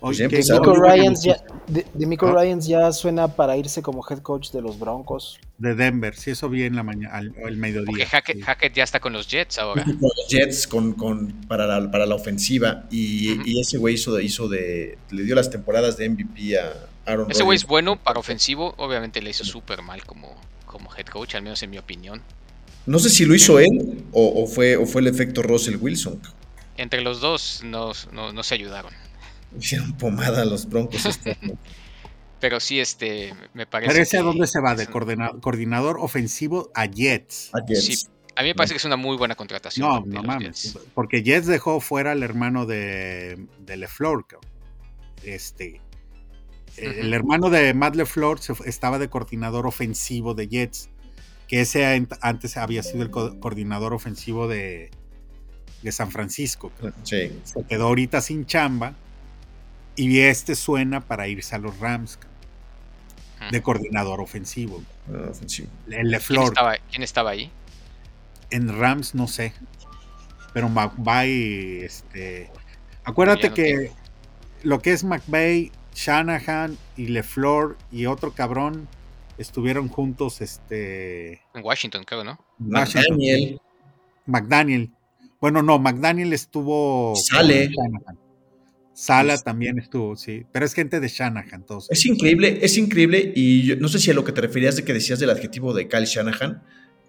Pues Oye, Ryans ya, de, de Nico Ah. Ryans ya suena para irse como head coach de los Broncos. de Denver, sí, eso vi en la mañana, al, al mediodía. Porque Hackett, sí. Hackett ya está con los Jets ahora. con los Jets con, con- para, la, para la ofensiva y, y ese güey hizo hizo de le dio las temporadas de MVP a Aaron Ese güey es bueno para ofensivo, obviamente le hizo súper mal como, como head coach, al menos en mi opinión. No sé si lo hizo él o, o fue, o fue el efecto Russell Wilson. Entre los dos no, no, no se ayudaron. Hicieron pomada a los Broncos este. Pero sí, este, me parece. ¿Pero ese a dónde se va? ¿De es un- coordina- coordinador ofensivo a Jets? A Jets. Sí, a mí me parece que es una muy buena contratación. No, de no mames. Jets. Porque Jets dejó fuera al hermano de, de LeFleur. Este. El hermano de Matt LeFleur estaba de coordinador ofensivo de Jets. Que ese an- antes había sido el co- coordinador ofensivo de, de San Francisco. Sí. Se quedó ahorita sin chamba. Y este suena para irse a los Rams de coordinador ofensivo. Ofensivo. El ¿Quién LeFleur. estaba, quién estaba ahí? En Rams no sé. Pero McVay, este. Acuérdate no que tiene. lo que es McVay, Shanahan y LeFleur y otro cabrón estuvieron juntos, este. En Washington, creo, ¿no? Washington. McDaniel. McDaniel. Bueno, no, McDaniel estuvo. Sale. con Shanahan. Sala Sí. también estuvo, sí. Pero es gente de Shanahan, todos. Es increíble, es increíble. Y yo no sé si a lo que te referías de que decías del adjetivo de Kyle Shanahan,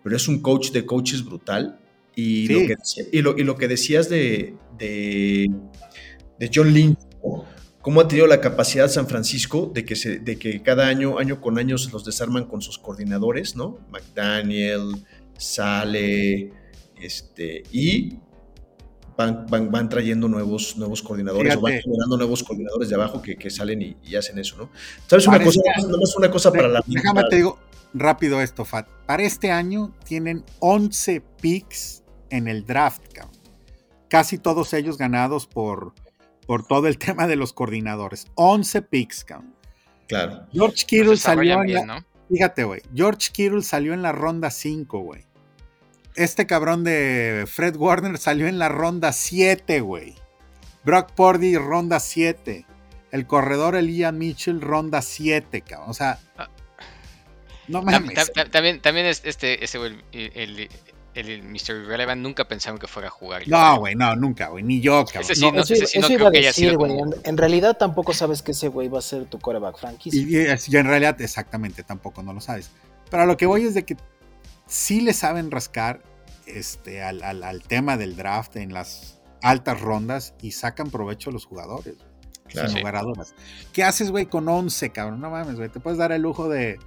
pero es un coach de coaches brutal. Y, Sí. lo, que, y, lo, y lo que decías de, de, de John Lynch, ¿no? cómo ha tenido la capacidad San Francisco de que, se, de que cada año, año con año, se los desarman con sus coordinadores, ¿no? McDaniel, Sale, este, y van, van, van trayendo nuevos, nuevos coordinadores o van generando nuevos coordinadores de abajo que, que salen y, y hacen eso, ¿no? ¿Sabes una cosa? Nada más una cosa para la Déjame te digo rápido esto, Fat. Para este año tienen 11 picks en el draft, cabrón. Casi todos ellos ganados por, por todo el tema de los coordinadores. 11 picks, cabrón. Claro. George Kittle salió en la, ¿no? Fíjate, güey. George Kittle salió en la ronda 5, güey. Este cabrón de Fred Warner salió en la ronda 7, güey. Brock Purdy, ronda 7. El corredor Elia Mitchell, ronda 7, cabrón. O sea. Ah. No mames. tam- tam- También, también es este, ese güey, el, el, Mr. Irrelevant nunca pensaron que fuera a jugar. No, güey, no, nunca, güey. Ni yo, cabrón. Ese sí, No, no, eso ese iba, sí no eso creo iba a que haya sido decir, güey. como- En, en realidad tampoco sabes que ese güey va a ser tu coreback franquicia. Y, y en realidad, exactamente, tampoco no lo sabes. Pero a lo que voy es de que sí le saben rascar este, al, al- al tema del draft en las altas rondas y sacan provecho los jugadores. Claro. sin Sí. lugar a dudas. ¿Qué haces, güey, con 11, cabrón? No mames, güey. Te puedes dar el lujo de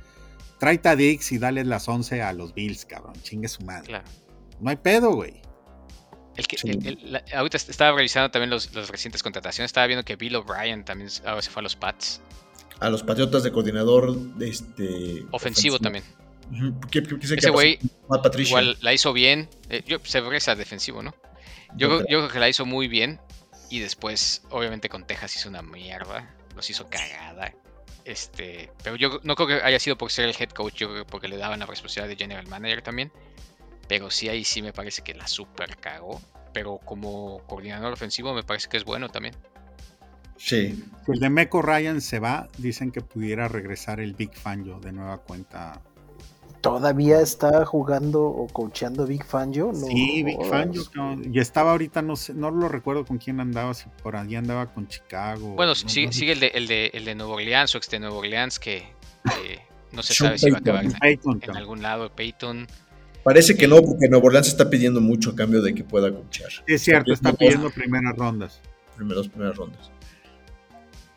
tráete a Dix y dale las 11 a los Bills, cabrón. Chingue su madre. Claro. No hay pedo, güey. El que, Sí. el- el- la- ahorita est- estaba revisando también los, las recientes contrataciones. Estaba viendo que Bill O'Brien también ahora se fue a los Pats. A los Patriotas de coordinador de este, Ofensivo también. Ujú. ¿Qué- qué- qué sé Ese güey igual la hizo bien. Eh, yo, se regresa defensivo, ¿no? Yo, creo- yo creo que la hizo muy bien. Y después, obviamente, con Texas hizo una mierda. Los hizo cagada. Este, pero yo no creo que haya sido por ser el head coach, yo creo que porque le daban la responsabilidad de general manager también. Pero sí, ahí sí me parece que la super cagó. Pero como coordinador ofensivo me parece que es bueno también. Sí. El de Meco Ryan se va, dicen que pudiera regresar el Big Fangio de nueva cuenta. ¿Todavía está jugando o coacheando Big Fangio? No sí, Big. Fangio. cabrón. Y estaba ahorita, no sé, no lo recuerdo con quién andaba, si por allí andaba con Chicago. Bueno, no- sigue, no sé. sigue el, de, el, de, el de Nuevo Orleans o ex de Nuevo Orleans que, no se Sean sabe si va a Payton. acabar en, algún lado. Peyton. Parece que no, porque Nuevo Orleans está pidiendo mucho a cambio de que pueda coachar. Es cierto, está pidiendo pidiendo primeras rondas. primeras, primeras rondas.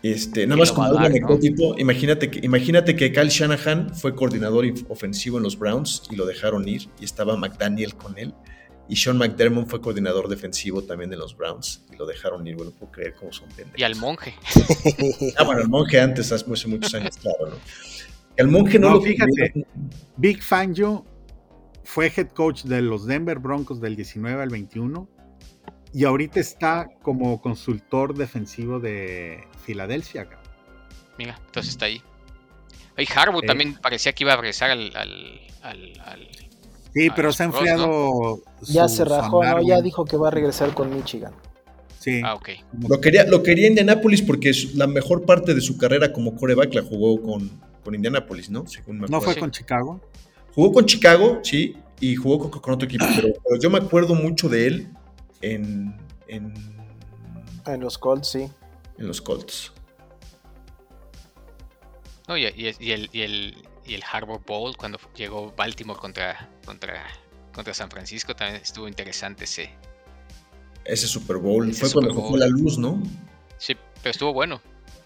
Este, nada más como va a un dar, ¿no? anecdótico, imagínate que, imagínate que Kyle Shanahan fue coordinador ofensivo en los Browns y lo dejaron ir y estaba McDaniel con él. Y Sean McDermott fue coordinador defensivo también en los Browns y lo dejaron ir. Bueno, puedo creer cómo son pendejos. Y al monje. Ah, bueno, el monje antes, hace muchos años, claro, ¿no? El monje no, No, lo fíjate. Big Fangio fue head coach de los Denver Broncos del 19 al 21 y ahorita está como consultor defensivo de Filadelfia. cabrón. Mira, entonces está ahí. Y Harbaugh Sí. también parecía que iba a regresar al. al, al, al- Sí, pero se ha enfriado. Ya se rajó, ¿no? Ya dijo que va a regresar con Michigan. Sí. Ah, ok. Lo quería, lo quería Indianapolis porque su- la mejor parte de su carrera como coreback la jugó con, con Indianapolis, ¿no? Según me ¿No fue Sí. con Chicago? Jugó con Chicago, sí, y jugó con, con otro equipo, pero, pero yo me acuerdo mucho de él en, en, En los Colts, sí. En los Colts. No, y, y- y el, y, el, y el Harbor Bowl cuando llegó Baltimore contra, contra, contra San Francisco. También estuvo interesante ese. Ese Super Bowl. fue cuando fue la luz, ¿no? Sí, pero estuvo bueno.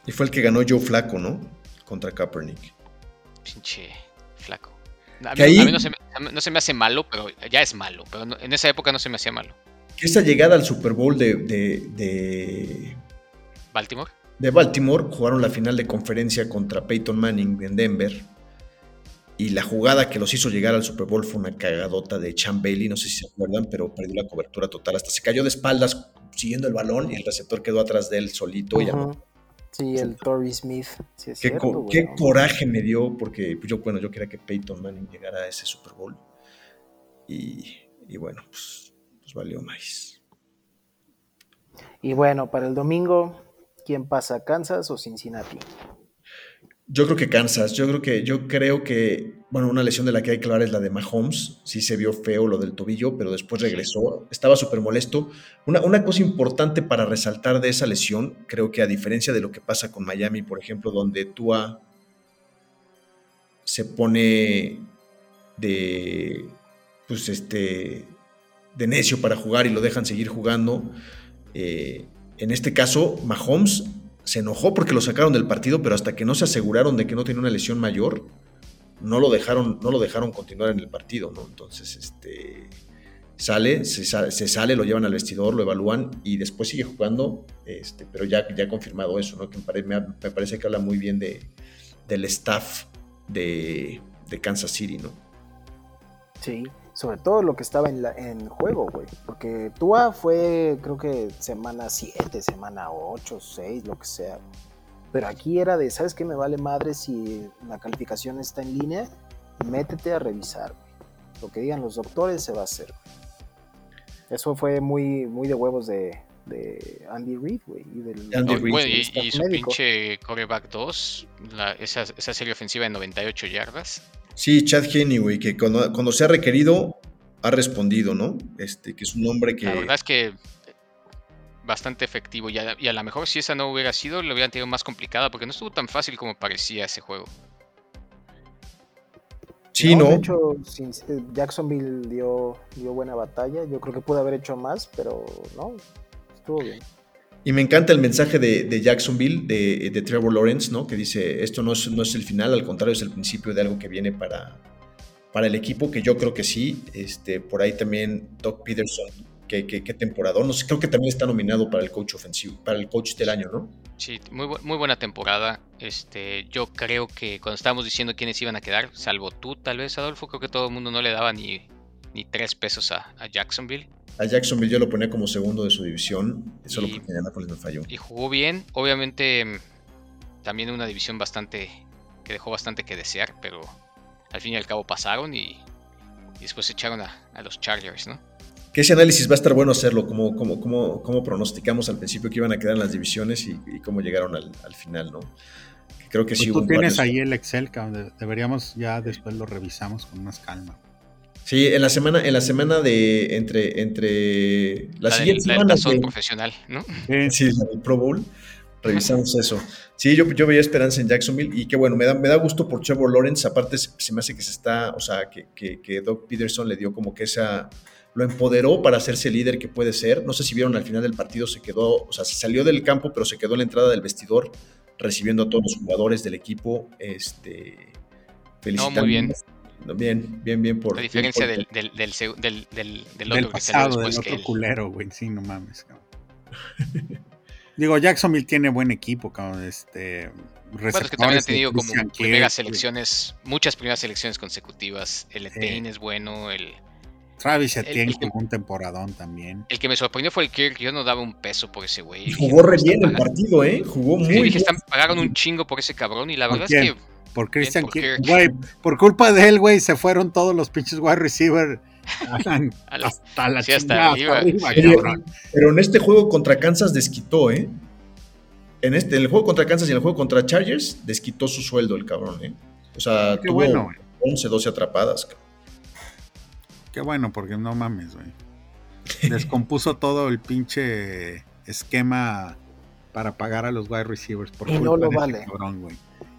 Y fue el que ganó Joe Flaco, ¿no? Contra Kaepernick. Pinche flaco. A mí, no, se me, hace malo, pero ya es malo. Pero en esa época no se me hacía malo. esa llegada al Super Bowl de, de, Baltimore. De Baltimore jugaron la final de conferencia contra Peyton Manning en Denver. Y la jugada que los hizo llegar al Super Bowl fue una cagadota de Chan Bailey, no sé si se acuerdan, pero perdió la cobertura total. Hasta se cayó de espaldas siguiendo el balón y el receptor quedó atrás de él solito. y Sí, el Torrey Smith. qué, coraje me dio, porque yo, bueno, yo quería que Peyton Manning llegara a ese Super Bowl. Y, bueno, pues, pues valió más. Y bueno, para el domingo, ¿quién pasa, Kansas o Cincinnati? Yo creo que Kansas, yo creo que, yo creo que, bueno, una lesión de la que hay que hablar es la de Mahomes, sí se vio feo lo del tobillo, pero después regresó, estaba súper molesto. Una, una, cosa importante para resaltar de esa lesión, creo que a diferencia de lo que pasa con Miami, por ejemplo, donde Tua se pone de, pues este, de necio para jugar y lo dejan seguir jugando, eh, en este caso, Mahomes se enojó porque lo sacaron del partido, pero hasta que no se aseguraron de que no tenía una lesión mayor, no lo dejaron, no lo dejaron continuar en el partido, ¿no? Entonces, este sale, se, sale, lo llevan al vestidor, lo evalúan y después sigue jugando, este, pero ya, ya confirmado eso, ¿no? Que me, parece que habla muy bien de, del staff de, de Kansas City, ¿no? Sí, sobre todo lo que estaba en, la, en juego, güey. Porque Tua fue, creo que semana 7, semana 8, 6, lo que sea. Pero aquí era de, ¿sabes qué? Me vale madre si la calificación está en línea. Métete a revisar, güey. Lo que digan los doctores se va a hacer. Eso fue muy, muy de huevos de, de Andy Reid, güey. Y, Andy Reid, y, su pinche coreback 2, esa, esa serie ofensiva de 98 yardas Sí, Chad Henney, güey, que cuando, se ha requerido ha respondido, ¿no? Este, que es un hombre que. La verdad es que bastante efectivo. Y a, lo mejor si esa no hubiera sido, lo hubieran tenido más complicada, porque no estuvo tan fácil como parecía ese juego. Sí, ¿no? De hecho, eh, Jacksonville dio, dio buena batalla. Yo creo que pudo haber hecho más, pero no, estuvo bien. Y me encanta el mensaje de, Jacksonville, de, Trevor Lawrence, ¿no? Que dice, esto no es, no es, el final, al contrario, es el principio de algo que viene para, para el equipo, que yo creo que sí. Este, por ahí también Doc Peterson, que, que, temporada. No sé, creo que también está nominado para el coach ofensivo, para el coach del año, ¿no? Sí, muy, muy buena temporada. Este, yo creo que cuando estábamos diciendo quiénes iban a quedar, salvo tú, tal vez, Adolfo, creo que todo el mundo no le daba ni, ni tres pesos a Jacksonville. A Jacksonville yo lo ponía como segundo de su división, solo y, porque Nápoles me falló. Y jugó bien, obviamente mm, también una división bastante que dejó bastante que desear, pero al fin y al cabo pasaron y, después se echaron a, los Chargers, ¿no? Que ese análisis va a estar bueno hacerlo, como, como, como, como pronosticamos al principio que iban a quedar en las divisiones y, cómo llegaron al, final, ¿no? creo que pues sí Tú tienes ahí el Excel, que deberíamos ya después lo revisamos con más calma. Sí, en la semana, en la semana de entre, entre la, siguiente semana. profesional, ¿no? Sí, la del Pro Bowl. Revisamos eso. Sí, yo, yo veía esperanza en Jacksonville y qué bueno, me da, me da gusto por Trevor Lawrence. Aparte, se, me hace que se está, o sea, que, que, que, Doug Peterson le dio como que esa, lo empoderó para hacerse líder que puede ser. No sé si vieron al final del partido, se quedó, o sea, se salió del campo, pero se quedó en la entrada del vestidor recibiendo a todos los jugadores del equipo. Este, felicitando. No, muy bien Bien, bien, bien por. A diferencia del, del, del, del, del, otro pasado, que del otro culero, güey. Sí, no mames, cabrón. Digo, Jacksonville tiene buen equipo, cabrón. Este. Bueno, es que también han tenido como primeras selecciones, muchas primeras selecciones consecutivas. El Etienne es bueno, el. Travis Etienne jugó un temporadón también. El que me sorprendió fue el Kirk, yo no daba un peso por ese güey. Jugó re bien el partido, ¿eh? Jugó muy bien. Pagaron un chingo por ese cabrón y la verdad es que por Christian Güey, por culpa de él, güey, se fueron todos los pinches wide receiver hasta la sí, hasta pero, en este juego contra Kansas desquitó, ¿eh? En, este, en el juego contra Kansas y en el juego contra Chargers desquitó su sueldo el cabrón, ¿eh? O sea, Qué tuvo bueno, 11, 12 atrapadas. Cabrón. Qué bueno, porque no mames, güey. Descompuso todo el pinche esquema para pagar a los wide receivers. Por y no lo vale. Cabrón, güey.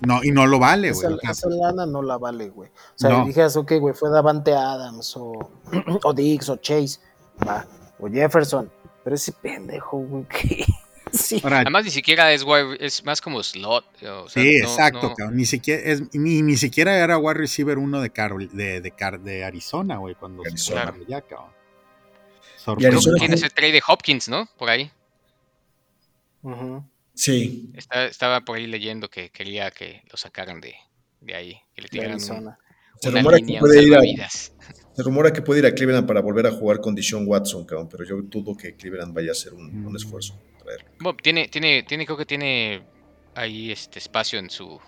No, y no lo vale, güey. Esa, esa lana no la vale, güey. O sea, No. dijeras, ok, güey, fue Davante Adams o, o Dix o Chase, va, o Jefferson. Pero ese pendejo, güey, que. Sí. ahora, Además, ni siquiera es es más como slot. o sea, sí, no- exacto, no- cabrón. Ni siquiera, es, ni, ni siquiera era wide receiver uno de, Carol, de, de, Car- de Arizona, güey, cuando se Arizona. fue para allá, cabrón. Y Sorpresa. Arizona- que tiene ese trade de Hopkins, ¿no? Por ahí. Ujú. Sí, Está- estaba por ahí leyendo que quería que lo sacaran de, de ahí. Que le tiraran un- se una rumora, que puede ir a, se rumora que puede ir a Cleveland para volver a jugar con Dishon Watson, cabrón, pero yo dudo que Cleveland vaya a hacer un, un esfuerzo. traerlo. Bueno, tiene, tiene, tiene, creo que tiene ahí este espacio en su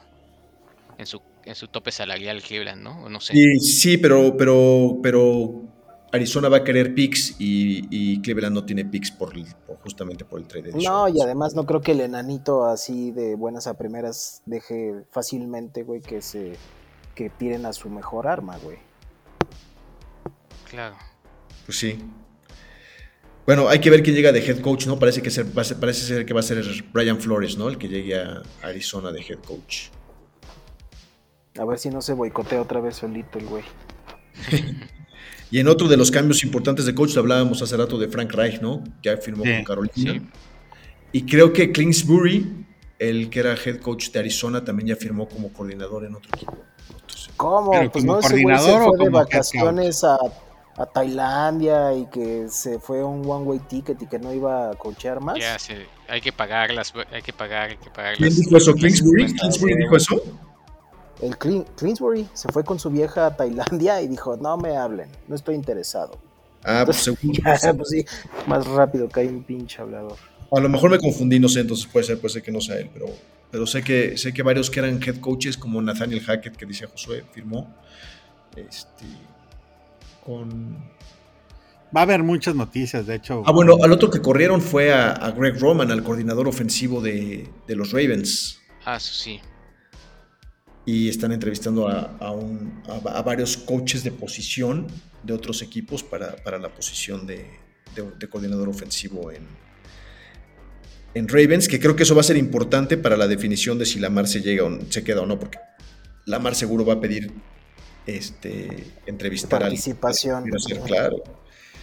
en su en su tope salarial Cleveland, ¿no? No sé. Y sí, pero, pero, pero Arizona va a querer picks y, y Cleveland no tiene picks por, justamente por el trade de No, y además no creo que el enanito así de buenas a primeras deje fácilmente, güey, que se que tiren a su mejor arma, güey. Claro. Pues sí. Bueno, hay que ver quién llega de head coach, ¿no? Parece que ser- va a ser, parece ser que va a ser Brian Flores, ¿no? El que llegue a Arizona de head coach. A ver si no se boicotea otra vez solito el güey. Y en otro de los cambios importantes de coach, hablábamos hace rato de Frank Reich, ¿no? Ya firmó Sí, con Carolina. sí. Y creo que Kingsbury, el que era head coach de Arizona, también ya firmó como coordinador en otro equipo. Entonces, ¿Cómo? ¿Pero Pues como no, se coordinador o fue de como vacaciones a, a Tailandia y que se fue un one way ticket y que no iba a cochear más. Ya se, hay que pagar las hay que pagar, hay que pagar ¿Quién las- dijo eso? cuentas. ¿Kingsbury dijo eso? El Clin- Clinsbury se fue con su vieja a Tailandia y dijo, no me hablen, no estoy interesado. Ah, pues según- Ya, pues sí, más rápido que hay un pinche hablador. A lo mejor me confundí, no sé, entonces puede ser, puede ser que no sea él, pero, pero sé que sé que varios que eran head coaches, como Nathaniel Hackett, que dice Josué, firmó. Este. Con. Va a haber muchas noticias, de hecho. Ah, bueno, al otro que corrieron fue a, a Greg Roman, al coordinador ofensivo de, de los Ravens. Ah, sí. Y están entrevistando a, a un- a- a varios coaches de posición de otros equipos para, para la posición de, de- de coordinador ofensivo en, en Ravens, que creo que eso va a ser importante para la definición de si Lamar se llega o se queda o no, porque Lamar seguro va a pedir este entrevistar al Participación. quiero ser claro.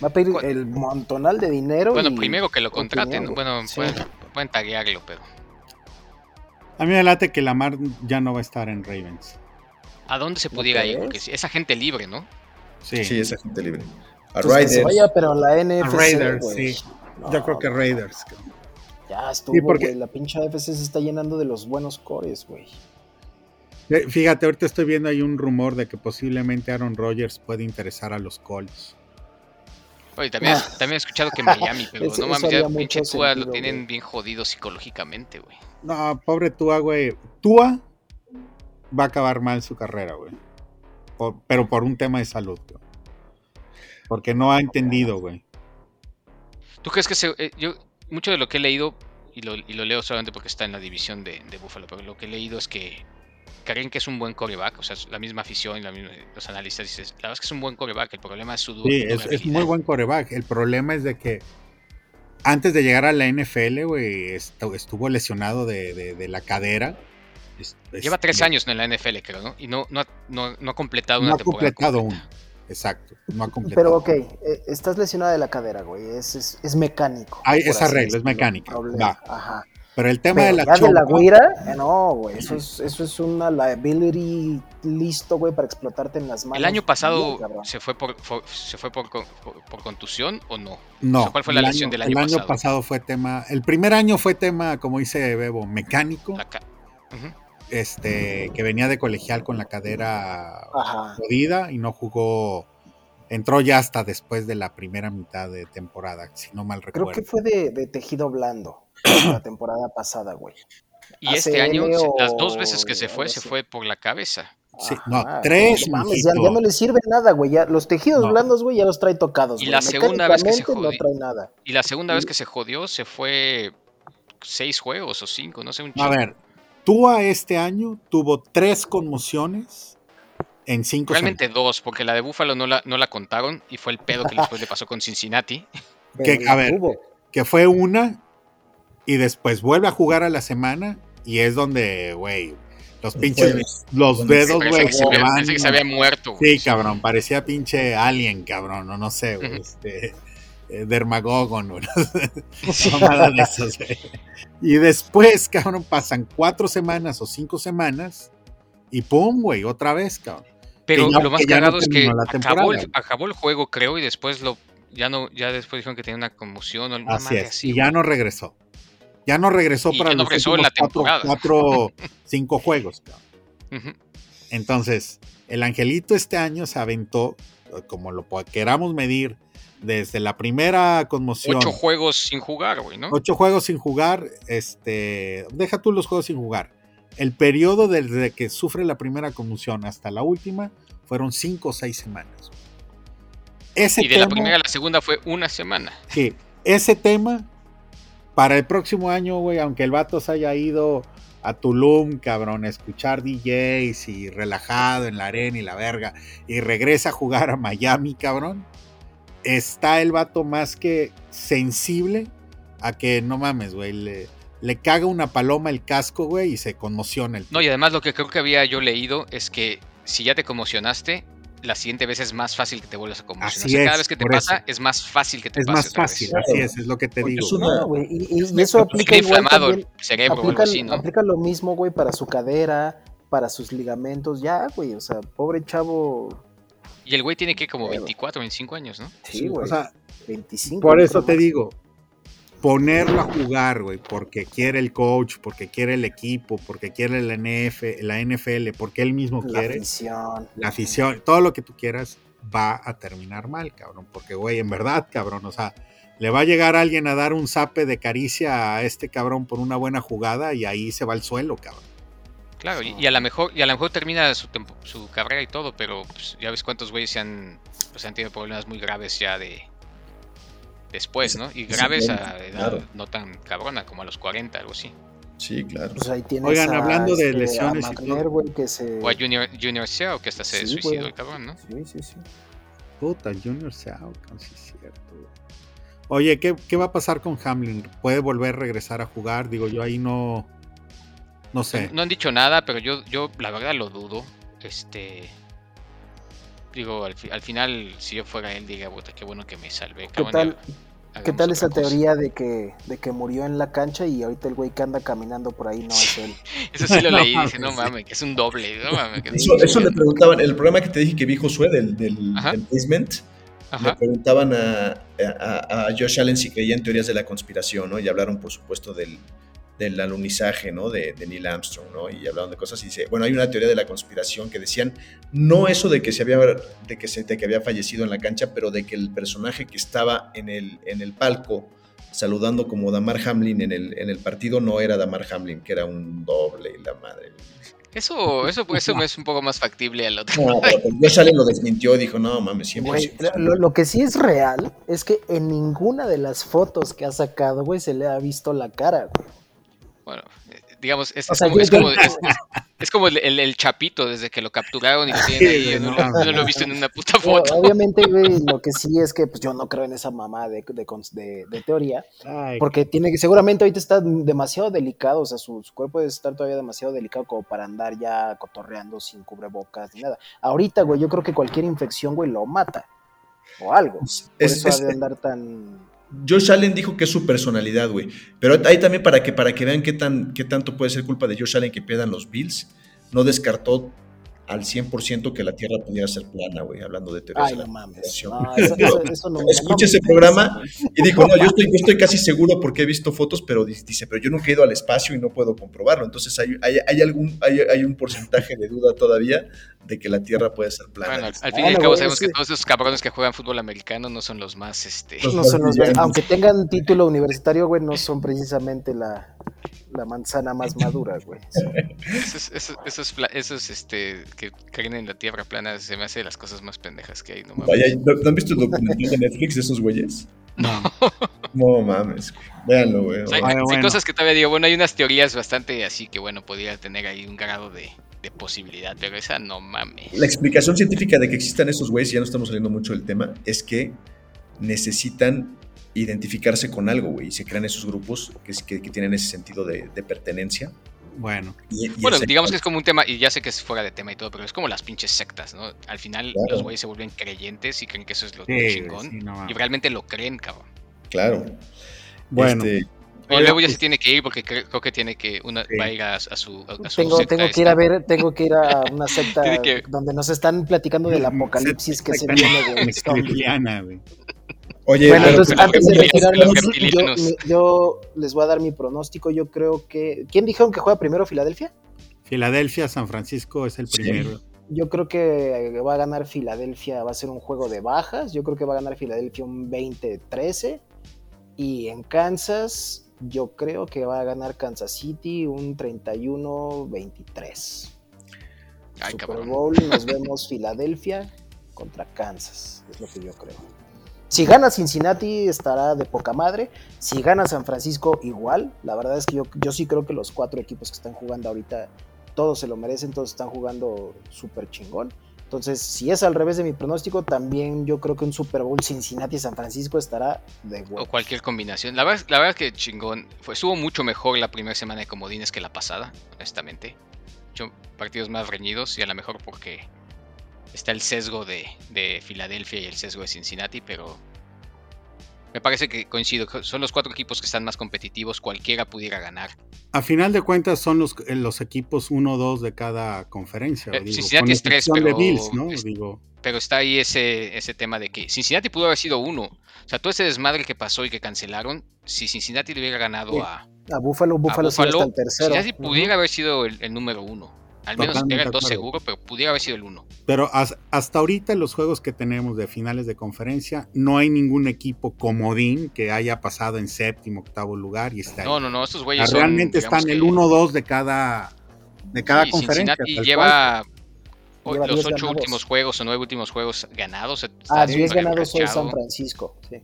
Va a pedir el montonal de dinero. Bueno, y primero que lo contraten, bueno. Sí. pueden, pueden taguearlo, pero A mí me late que Lamar ya no va a estar en Ravens. ¿a dónde se ¿No pudiera ir? Porque esa gente libre, ¿no? Sí. Sí, esa gente libre. A Pues que se Riders. vaya, pero en la A NFC. Raiders, güey. sí. No, Yo creo que Raiders. Ya estuvo, Sí, porque-. La pinche AFC se está llenando de los buenos cores, güey. Eh, Fíjate, ahorita estoy viendo ahí un rumor de que posiblemente Aaron Rodgers puede interesar a los Colts. Oye, también, Ah. también he escuchado que Miami, pero no mames, ya pinche Tua lo tienen güey. bien jodido psicológicamente, güey. No, pobre Tua, güey. Tua va a acabar mal su carrera, güey. Por- pero por un tema de salud, güey. Porque no ha entendido, güey. ¿Tú crees que se, eh, yo mucho de lo que he leído y lo, y lo leo solamente porque está en la división de, de Buffalo, pero lo que he leído es que creen que es un buen coreback, o sea, la misma afición y la misma- los analistas dicen, la verdad es que es un buen coreback, el problema es su du- Sí, es, muy buen coreback. El problema es de que antes de llegar a la NFL, güey, estu- estuvo lesionado de, de- de la cadera. Es- Lleva es- tres años en la NFL, creo, ¿no? Y no, no, ha- no, no ha completado No una ha temporada. completado completa. uno. Exacto, no ha completado. Pero ok, eh, estás lesionada de la cadera, güey. Es, es, es mecánico. Ay, por es así arreglo, es mecánica. Ajá. Pero el tema Pero de la de la guira, eh, no, güey. Eso es, eso es una liability listo, güey, para explotarte en las manos. ¿El año pasado bien, se fue por, se fue por, por- por contusión o no? No, O sea, ¿cuál fue la el lesión del año el pasado? pasado fue tema, el primer año fue tema, como dice Bebo, mecánico, La ca- Ujú. este, que venía de colegial con la cadera Ajá. jodida y no jugó, entró ya hasta después de la primera mitad de temporada, si no mal Creo recuerdo. que fue de, de tejido blando la temporada pasada, güey. Y este año, las dos veces que se fue, se ya por la cabeza. Sí, no, tres, no mames, ya, ya no le sirve nada, güey. Ya, los tejidos No. blandos, güey, ya los trae tocados. Y güey. la segunda vez que se jodió. No trae nada. Y la segunda Y- vez que se jodió, se fue seis juegos o cinco, no sé, un A chingo. ver, Tua este año tuvo tres conmociones en cinco Realmente dos, porque la de Buffalo no la, no la contaron y fue el pedo que después le pasó con Cincinnati. Que, a ver, tuvo. que fue una y después vuelve a jugar a la semana y es donde, güey, Los pinches, los dedos, güey, que, pensé que se había muerto. güey. Sí, cabrón, parecía pinche alien, cabrón, o no sé, güey, este, eh, Dermagogon, güey, de esas, güey. Y después, cabrón, pasan cuatro semanas o cinco semanas y pum, güey, otra vez, cabrón. Pero que ya- lo más no cagado es que acabó el, acabó el juego, creo, y después lo ya no ya después dijeron que tenía una conmoción o alguna Así madre es, así. y ya no regresó. Ya no regresó Y para ya no los regresó en últimos la cuatro, cuatro, cinco juegos. Entonces, el Angelito este año se aventó, como lo queramos medir, desde la primera conmoción. Ocho juegos sin jugar, güey, ¿no? Ocho juegos sin jugar, este, deja tú los juegos sin jugar. El periodo desde que sufre la primera conmoción hasta la última fueron cinco o seis semanas. Ese Y de la primera a la segunda fue una semana. Sí, ese tema para el próximo año, güey, aunque el vato se haya ido a Tulum, cabrón, a escuchar DJs y relajado en la arena y la verga, y regresa a jugar a Miami, cabrón, está el vato más que sensible a que no mames, güey, le, le caga una paloma el casco, güey, y se conmociona el No, y además lo que creo que había yo leído es que si ya te conmocionaste, la siguiente vez es más fácil que te vuelvas a conmocionar. Así O sea, cada es, vez que te pasa, eso. es más fácil que te Es pase más otra vez. fácil, así es, es lo que te Porque digo. es una- No, güey, y, y- y Es una- eso aplica igual inflamado también. el cerebro o algo Aplica, así, ¿no? aplica lo mismo, güey, para su cadera, para sus ligamentos. Ya, güey, o sea, pobre chavo. Y el güey tiene que como Pero- 24, 25 años, ¿no? Sí, güey. o sea, 25. Por eso te más. digo, ponerlo a jugar, güey, porque quiere el coach, porque quiere el equipo, porque quiere la, NF, la NFL, porque él mismo La quiere, afición. la afición, todo lo que tú quieras, va a terminar mal, cabrón. Porque, güey, en verdad, cabrón, o sea, le va a llegar alguien a dar un zape de caricia a este cabrón por una buena jugada y ahí se va al suelo, cabrón. Claro, y, y a lo mejor y a lo mejor termina su, tempo- su carrera y todo, pero pues, ya ves cuántos güeyes se han, pues, han tenido problemas muy graves ya de después, ¿no? Y graves a edad claro. no tan cabrona, como a los 40, algo así. Sí, claro. Pues ahí tienes Oigan, a, hablando de este, a lesiones y todo. güey, que se. O a Junior, Junior Seau, que hasta se Sí, suicidó el cabrón, ¿no? Sí, sí, sí. Puta, Junior Seau, sí es cierto, güey. Oye, ¿qué, ¿qué va a pasar con Hamlin? ¿Puede volver a regresar a jugar? Digo, yo ahí no. No sé. No han dicho nada, pero yo, yo la verdad lo dudo. Este. Digo, al, fi- al final, si yo fuera él, diga, puta, qué bueno que me salvé. ¿Qué tal, ¿Qué tal esa cosa". teoría de que, de que murió en la cancha y ahorita el güey que anda caminando por ahí no es él? Eso sí lo leí, dije, no mames, que es un doble, no mames. que- Eso, eso le preguntaban, el programa que te dije que vi Josué del, del, del basement, le preguntaban a, a- a Josh Allen si creía en teorías de la conspiración, ¿no? Y hablaron, por supuesto, del, del alunizaje, ¿no? De, de Neil Armstrong, ¿no? Y hablaron de cosas y dice, bueno, hay una teoría de la conspiración que decían, no eso de que se había, de que se, de que había fallecido en la cancha, pero de que el personaje que estaba en el, en el palco saludando como Damar Hamlin en el, en el partido no era Damar Hamlin, que era un doble y la madre. Eso, eso, eso es un poco más factible al otro. No, pero pues Josh Allen lo desmintió y dijo, no mames, 100%. Güey, lo, lo que sí es real es que en ninguna de las fotos que ha sacado, güey, se le ha visto la cara, güey. Bueno, eh, digamos, es, como, es como, es- es- es como el, el- el chapito desde que lo capturaron y lo tienen ahí. Yo no, no lo- mames. no lo he visto en una puta Pero, foto. obviamente, güey, lo que sí es que pues, yo no creo en esa mamá de, de, de- de teoría, Ay, porque tiene que, seguramente ahorita está demasiado delicado, o sea, su, su cuerpo debe estar todavía demasiado delicado como para andar ya cotorreando sin cubrebocas ni nada. Ahorita, güey, yo creo que cualquier infección, güey, lo mata. O algo. Por Es- eso es- ha de andar tan... Josh Allen dijo que es su personalidad, güey. Pero ahí también para que, para que vean qué, tan, qué tanto puede ser culpa de Josh Allen que pierdan los Bills, no descartó al 100% que la Tierra pudiera ser plana, güey, hablando de teorías Ay, de la mames. No, eso, eso- eso no Escucha no ese programa y dijo, no, yo estoy, yo estoy casi seguro porque he visto fotos, pero di- dice, pero yo nunca he ido al espacio y no puedo comprobarlo. Entonces hay, hay, hay algún, hay, hay un porcentaje de duda todavía de que la Tierra puede ser plana. Bueno, al, al fin y al cabo sabemos que todos esos cabrones que juegan fútbol americano no son los más, este... Los No son los- villanos. aunque tengan título universitario, güey, no son precisamente la, la manzana más madura, güey. Esos, esos, esos, este, que creen en la tierra plana se me hace de las cosas más pendejas que hay, no mames. Vaya, ¿no, no han visto el documental de Netflix de esos güeyes? No. No mames, véanlo, güey. O sea, Ay, hay, bueno. cosas que todavía digo, bueno, hay unas teorías bastante así que, bueno, podría tener ahí un grado de, de posibilidad, pero esa no mames. La explicación científica de que existan esos güeyes, ya no estamos saliendo mucho del tema, es que necesitan identificarse con algo, güey, y se crean esos grupos que, que- que tienen ese sentido de, de pertenencia Bueno. bueno, digamos que es como un tema, y ya sé que es fuera de tema y todo, pero es como las pinches sectas, ¿no? Al final los güeyes se vuelven creyentes y creen que eso es lo chingón. y realmente lo creen, cabrón. Claro. Bueno. Este, luego ya se tiene que ir porque creo, que tiene que una, va a ir a, su, tengo, tengo que ir a ver, tengo que ir a una secta donde nos están platicando del apocalipsis que se viene de Oye, bueno, entonces antes de retirarnos, yo, yo, les voy a dar mi pronóstico. Yo creo que. ¿Quién dijeron que juega primero Filadelfia? Filadelfia, San Francisco es el primero. Yo creo que va a ganar Filadelfia, va a ser un juego de bajas. Yo creo que va a ganar Filadelfia un 20-13. Y en Kansas, yo creo que va a ganar Kansas City un 31-23. Super Bowl, nos vemos Filadelfia contra Kansas, es lo que yo creo. Si gana Cincinnati estará de poca madre. Si gana San Francisco igual. La verdad es que yo, yo sí creo que los cuatro equipos que están jugando ahorita, todos se lo merecen, todos están jugando súper chingón. Entonces, si es al revés de mi pronóstico, también yo creo que un Super Bowl Cincinnati-San Francisco estará de huevo. O cualquier combinación. La verdad, la verdad que chingón. Fue, estuvo mucho mejor la primera semana de comodines que la pasada, honestamente. Mucho partidos más reñidos y a lo mejor porque está el sesgo de, de Filadelfia y el sesgo de Cincinnati, pero me parece que coincido. Son los cuatro equipos que están más competitivos. Cualquiera pudiera ganar. A final de cuentas, son los, eh, los equipos 1-2 de cada conferencia. Eh, Cincinnati es 3, pero, Digo. pero está ahí ese, ese tema de que Cincinnati pudo haber sido uno. O sea, todo ese desmadre que pasó y que cancelaron, si Cincinnati le hubiera ganado a, a Buffalo, Buffalo, a el tercero. Cincinnati pudiera haber sido el número uno. Al menos era el 2 seguro, pero pudiera haber sido el 1. Pero hasta ahorita los juegos que tenemos de finales de conferencia, no hay ningún equipo comodín que haya pasado en séptimo, octavo lugar y está No, no, no, estos güeyes Realmente están el 1-2 de cada, de cada conferencia. Cincinnati lleva, los 8 últimos juegos o 9 últimos juegos ganados. Ah, 10 ganados es San Francisco, sí.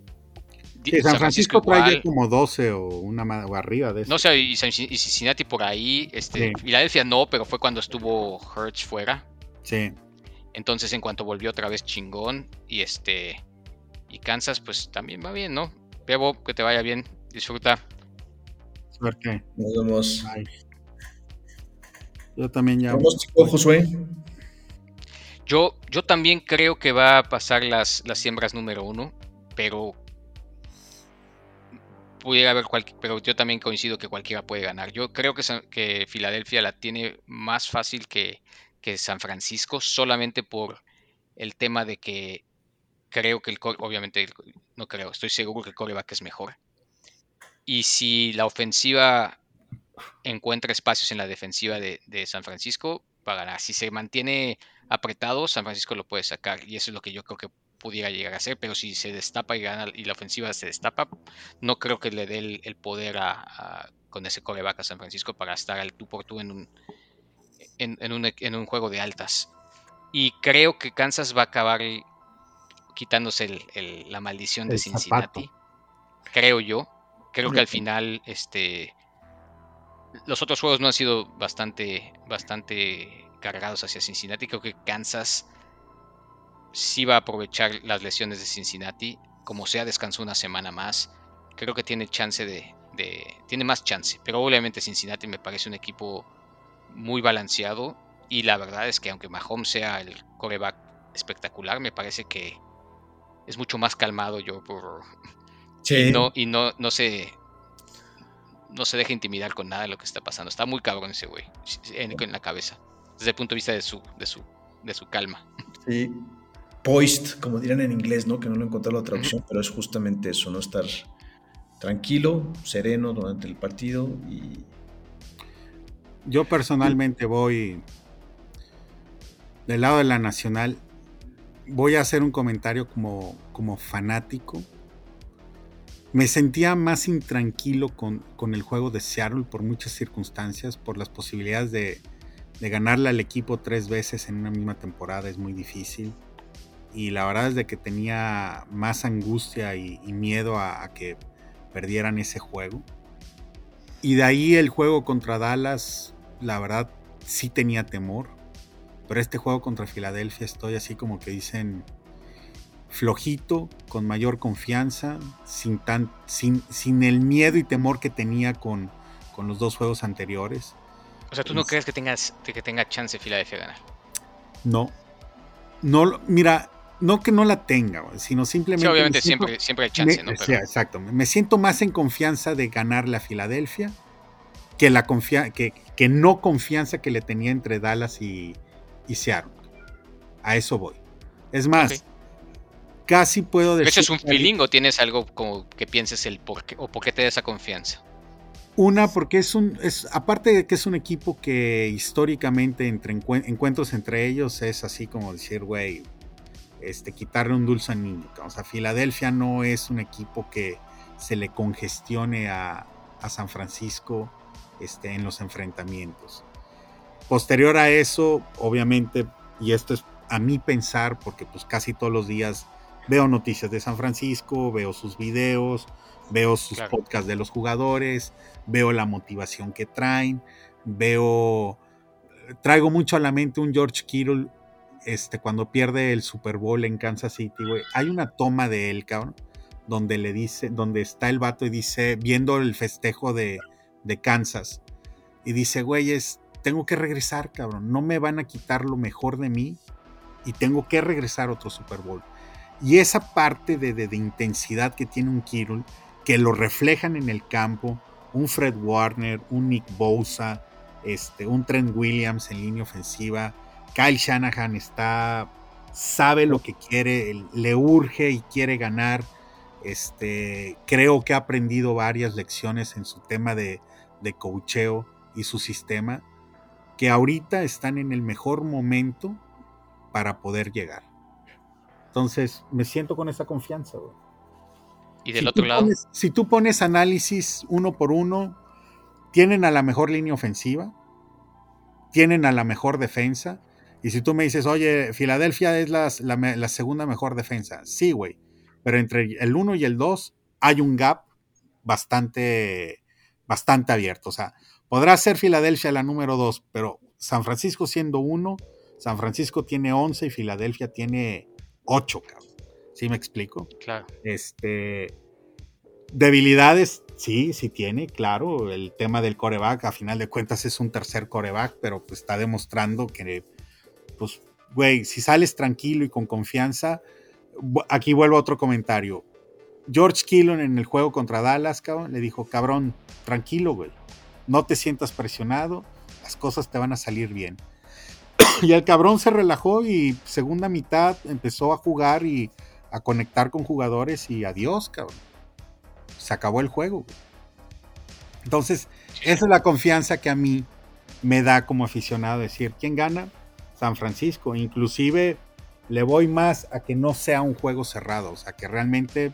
San Francisco, trae como 12 o una o arriba de eso. No sé, y, Cincinnati por ahí, este, Filadelfia no, pero fue cuando estuvo Hertz fuera. Sí. Entonces, en cuanto volvió otra vez chingón, y este, y Kansas, pues también va bien, ¿no? Bebo, que te vaya bien, disfruta. Suerte. Nos vemos. Yo también ya. Josué? Yo, yo también creo que va a pasar las, las siembras número uno, pero pudiera haber cualquier, pero yo también coincido que cualquiera puede ganar. Yo creo que, que Filadelfia la tiene más fácil que, que, San Francisco, solamente por el tema de que creo que el obviamente no creo, estoy seguro que el coreback es mejor. Y si la ofensiva encuentra espacios en la defensiva de, de San Francisco, ganar. Si se mantiene apretado, San Francisco lo puede sacar. Y eso es lo que yo creo que pudiera llegar a ser, pero si se destapa y gana y la ofensiva se destapa, no creo que le dé el, poder a, con ese coreback a San Francisco para estar al tú por tú en un, en, un, en un juego de altas. Y creo que Kansas va a acabar quitándose la maldición de Cincinnati. Creo yo. Creo que al final, este. Los otros juegos no han sido bastante, bastante cargados hacia Cincinnati. Creo que Kansas sí va a aprovechar las lesiones de Cincinnati. Como sea, descansó una semana más. Creo que tiene chance de, Tiene más chance. Pero obviamente Cincinnati me parece un equipo muy balanceado. Y la verdad es que aunque Mahomes sea el coreback espectacular, me parece que es mucho más calmado yo por... Y, no, y no, no se... No se deja intimidar con nada de lo que está pasando. Está muy cabrón ese güey en, en la cabeza. Desde el punto de vista de su, de su, de su calma. Sí, poised, como dirán en inglés, ¿no? Que no lo encontré la traducción, pero es justamente eso, ¿no? Estar tranquilo, sereno durante el partido y... Yo personalmente voy del lado de la nacional, voy a hacer un comentario como, como fanático. Me sentía más intranquilo con, con, el juego de Seattle por muchas circunstancias, por las posibilidades de, de ganarle al equipo tres veces en una misma temporada, es muy difícil y la verdad es de que tenía más angustia y, miedo a, que perdieran ese juego. Y de ahí el juego contra Dallas, la verdad sí tenía temor. Pero este juego contra Filadelfia estoy así como que dicen flojito, con mayor confianza, sin, tan, sin, sin el miedo y temor que tenía con, con los dos juegos anteriores. O sea, ¿tú no crees que, tengas, que tenga chance Filadelfia de ganar? No. No, mira, no que no la tenga, sino simplemente. Sí, obviamente siempre, siempre hay chance, ¿no? Sí, exacto. Me siento más en confianza de ganar la Filadelfia que, la que, que, no confianza que le tenía entre Dallas y, y Seattle. A eso voy. Es más, casi puedo decir. ¿Eso es un feeling o tienes algo como que pienses el por qué o por qué te da esa confianza? Una, porque es un. Es, aparte de que es un equipo que históricamente entre encuentros entre ellos es así como decir, güey, este, quitarle un dulce al niño. O sea, Filadelfia no es un equipo que se le congestione a, a San Francisco este, en los enfrentamientos. Posterior a eso, obviamente, y esto es a mí pensar, porque pues casi todos los días veo noticias de San Francisco, veo sus videos, veo sus podcasts de los jugadores, veo la motivación que traen, veo, traigo mucho a la mente un George Kittle, este, cuando pierde el Super Bowl en Kansas City, hay una toma de él, cabrón, donde le dice, donde está el vato y dice, viendo el festejo de, de Kansas, y dice, güeyes, tengo que regresar, cabrón, no me van a quitar lo mejor de mí y tengo que regresar otro Super Bowl. Y esa parte de, de, intensidad que tiene un Kittle, que lo reflejan en el campo, un Fred Warner, un Nick Bosa, este, un Trent Williams en línea ofensiva, Kyle Shanahan está, sabe lo que quiere, le urge y quiere ganar. Este, creo que ha aprendido varias lecciones en su tema de, de coacheo y su sistema, que ahorita están en el mejor momento para poder llegar. Entonces, me siento con esa confianza. Y del otro lado. si tú pones análisis uno por uno, tienen a la mejor línea ofensiva, tienen a la mejor defensa. Y si tú me dices, oye, Filadelfia es la, la, segunda mejor defensa, sí, güey. Pero entre el 1 y el 2 hay un gap bastante, bastante abierto. O sea, podrá ser Filadelfia la número 2, pero San Francisco siendo uno, San Francisco tiene 11 y Filadelfia tiene 8, cabrón. ¿Sí me explico? Claro. Este, debilidades, sí, sí tiene, claro. El tema del coreback, a final de cuentas, es un tercer coreback, pero pues está demostrando que, pues, güey, si sales tranquilo y con confianza, aquí vuelvo a otro comentario. George Killon en el juego contra Dallas, cabrón, le dijo, cabrón, tranquilo, güey. No te sientas presionado, las cosas te van a salir bien. y el cabrón se relajó y segunda mitad empezó a jugar y a conectar con jugadores y adiós, cabrón. Se acabó el juego. Entonces, esa es la confianza que a mí me da como aficionado decir, ¿quién gana? San Francisco. Inclusive le voy más a que no sea un juego cerrado, o sea, que realmente...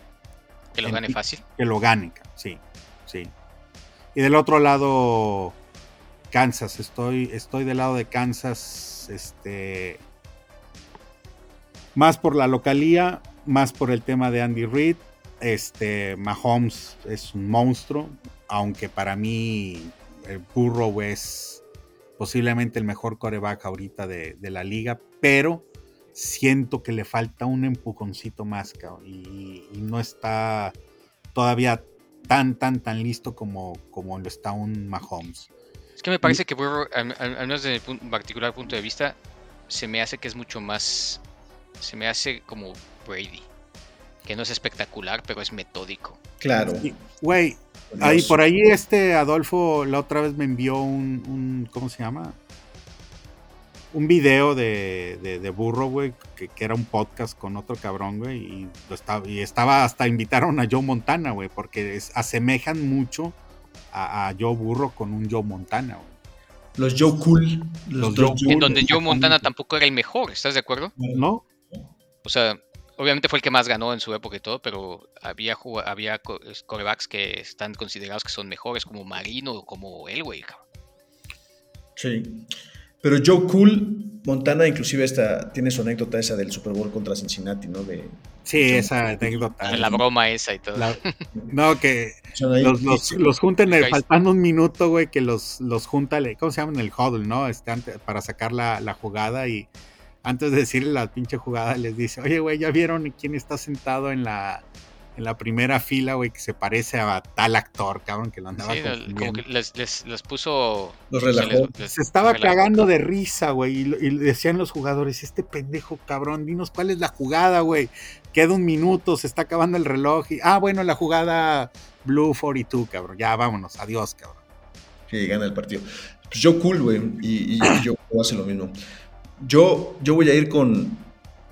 Que lo gane fácil. Que lo gane, sí, sí. Y del otro lado, Kansas, estoy, estoy del lado de Kansas, este, más por la localía, más por el tema de Andy Reid. Este, Mahomes es un monstruo, aunque para mí el Burrow es posiblemente el mejor coreback ahorita de, la liga, pero siento que le falta un empujoncito más, y, y, no está todavía tan, tan, tan listo como, como lo está un Mahomes. Es que me parece que Burrow, al, menos desde mi particular punto de vista, se me hace que es mucho más. Se me hace como Brady. Que no es espectacular, pero es metódico. Claro. Güey, ahí, por ahí este Adolfo la otra vez me envió un, ¿cómo se llama? Un video de, de, Burro, güey, que, era un podcast con otro cabrón, güey, y, estaba, y estaba hasta invitaron a Joe Montana, güey, porque asemejan mucho a, Joe Burro con un Joe Montana. Los Joe Cool. Los, Joe En donde Joe Montana tampoco era el mejor, ¿estás de acuerdo? No. O sea, obviamente fue el que más ganó en su época y todo, pero había, había corebacks que están considerados que son mejores, como Marino o como Elway. Sí. Pero Joe Cool, Montana, inclusive esta, tiene su anécdota esa del Super Bowl contra Cincinnati, ¿no? De, sí, esa anécdota. La broma esa y todo. no, que los, los, los junten faltando un minuto, güey, que los, los junta, ¿cómo se llama? En el huddle, ¿no? Este, para sacar la, la jugada y antes de decirle la pinche jugada les dice, oye, güey, ¿ya vieron quién está sentado en la, en la primera fila, güey, que se parece a tal actor, cabrón, que lo andaba Sí, el- como que les, les, les puso. Los relajó. les- les Se estaba relajó. cagando de risa, güey, y, y decían los jugadores, este pendejo, cabrón, dinos cuál es la jugada, güey. Queda un minuto, se está acabando el reloj. Y, ah, bueno, la jugada Blue 42, cabrón. Ya vámonos, adiós, cabrón. que gana el partido. Pues yo cool, güey, y, y- y yo hace lo mismo. Yo, yo voy a ir con,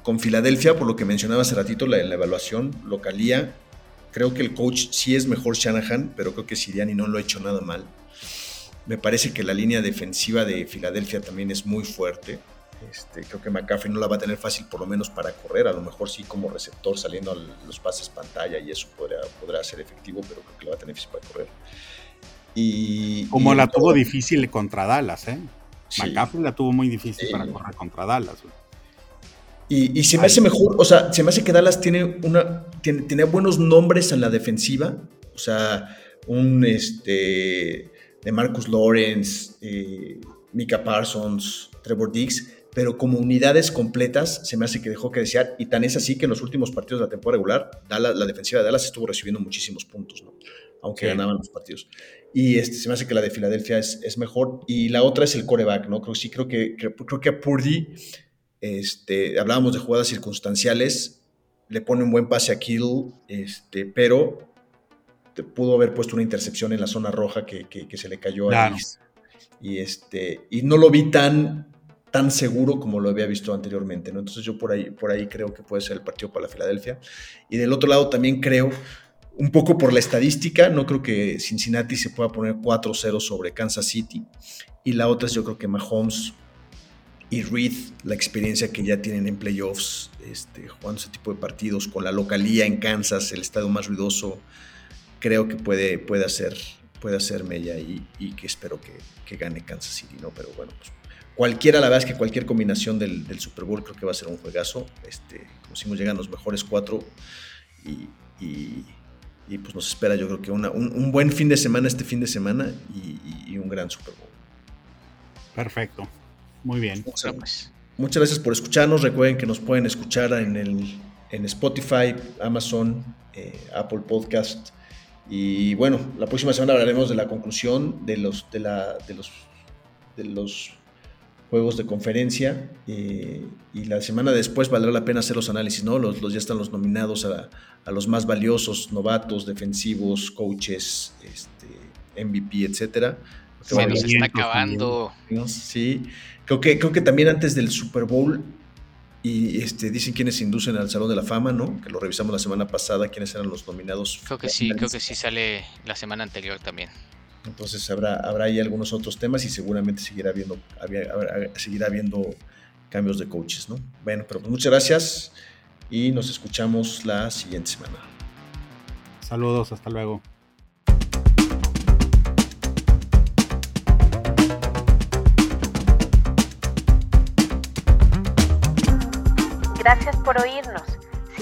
con Filadelfia, por lo que mencionaba hace ratito, la, la evaluación, localía. Creo que el coach sí es mejor Shanahan, pero creo que Siriani no lo ha hecho nada mal. Me parece que la línea defensiva de Filadelfia también es muy fuerte. Este, creo que McCaffrey no la va a tener fácil, por lo menos para correr. A lo mejor sí como receptor saliendo a los pases pantalla y eso podrá, podrá ser efectivo, pero creo que la va a tener difícil para correr. Y, Como y la tuvo difícil contra Dallas, ¿eh? Sí. McCaffrey la tuvo muy difícil Sí. para correr contra Dallas, güey. Y, y se me hace mejor, o sea, se me hace que Dallas tiene una, tiene, tiene buenos nombres en la defensiva, o sea, un este de Marcus Lawrence, eh, Mika Parsons, Trevor Diggs, pero como unidades completas se me hace que dejó que desear y tan es así que en los últimos partidos de la temporada regular, Dallas- la defensiva de Dallas estuvo recibiendo muchísimos puntos, ¿no? aunque Sí. ganaban los partidos. Y este, se me hace que la de Filadelfia es, es mejor. Y la otra es el coreback, ¿no? Creo, sí, creo que, creo que a Purdy, este, hablábamos de jugadas circunstanciales, le pone un buen pase a Kittle, este, pero te pudo haber puesto una intercepción en la zona roja que, que- que se le cayó a. Diggs. Y, este, y no lo vi tan, tan seguro como lo había visto anteriormente, ¿no? Entonces yo por ahí, por ahí creo que puede ser el partido para la Filadelfia. Y del otro lado también creo, un poco por la estadística, no creo que Cincinnati se pueda poner 4-0 sobre Kansas City. Y la otra es yo creo que Mahomes y Reed, la experiencia que ya tienen en playoffs, este, jugando ese tipo de partidos con la localía en Kansas, el estadio más ruidoso, creo que puede, puede, hacer, puede hacer mella y, que espero que, que gane Kansas City, ¿no? Pero bueno, pues cualquiera, la verdad es que cualquier combinación del, Super Bowl creo que va a ser un juegazo. Este, como decimos, llegan los mejores cuatro y- y, pues nos espera yo creo que una- un, un buen fin de semana este fin de semana y, y- y un gran Super Bowl. Perfecto. Muy bien. Muchas, pues, muchas gracias por escucharnos. Recuerden que nos pueden escuchar en, el, en Spotify, Amazon, eh, Apple Podcast. Y bueno, la próxima semana hablaremos de la conclusión de los, de la, de los, de los juegos de conferencia. eh, y la semana después valdrá la pena hacer los análisis, ¿no? Los, los ya están los nominados a, a los más valiosos, novatos, defensivos, coaches, este, MVP, etcétera. se nos está acabando. Sí, creo que, creo que también antes del Super Bowl, y este, dicen quiénes inducen al Salón de la Fama, ¿no? Que lo revisamos la semana pasada, quiénes eran los nominados. Creo que sí, creo que sí sale la semana anterior también. Entonces habrá, habrá ahí algunos otros temas y seguramente seguirá habiendo, seguirá habiendo cambios de coaches, ¿no? Bueno, pero pues muchas gracias y nos escuchamos la siguiente semana. Saludos, hasta luego. Gracias por oírnos.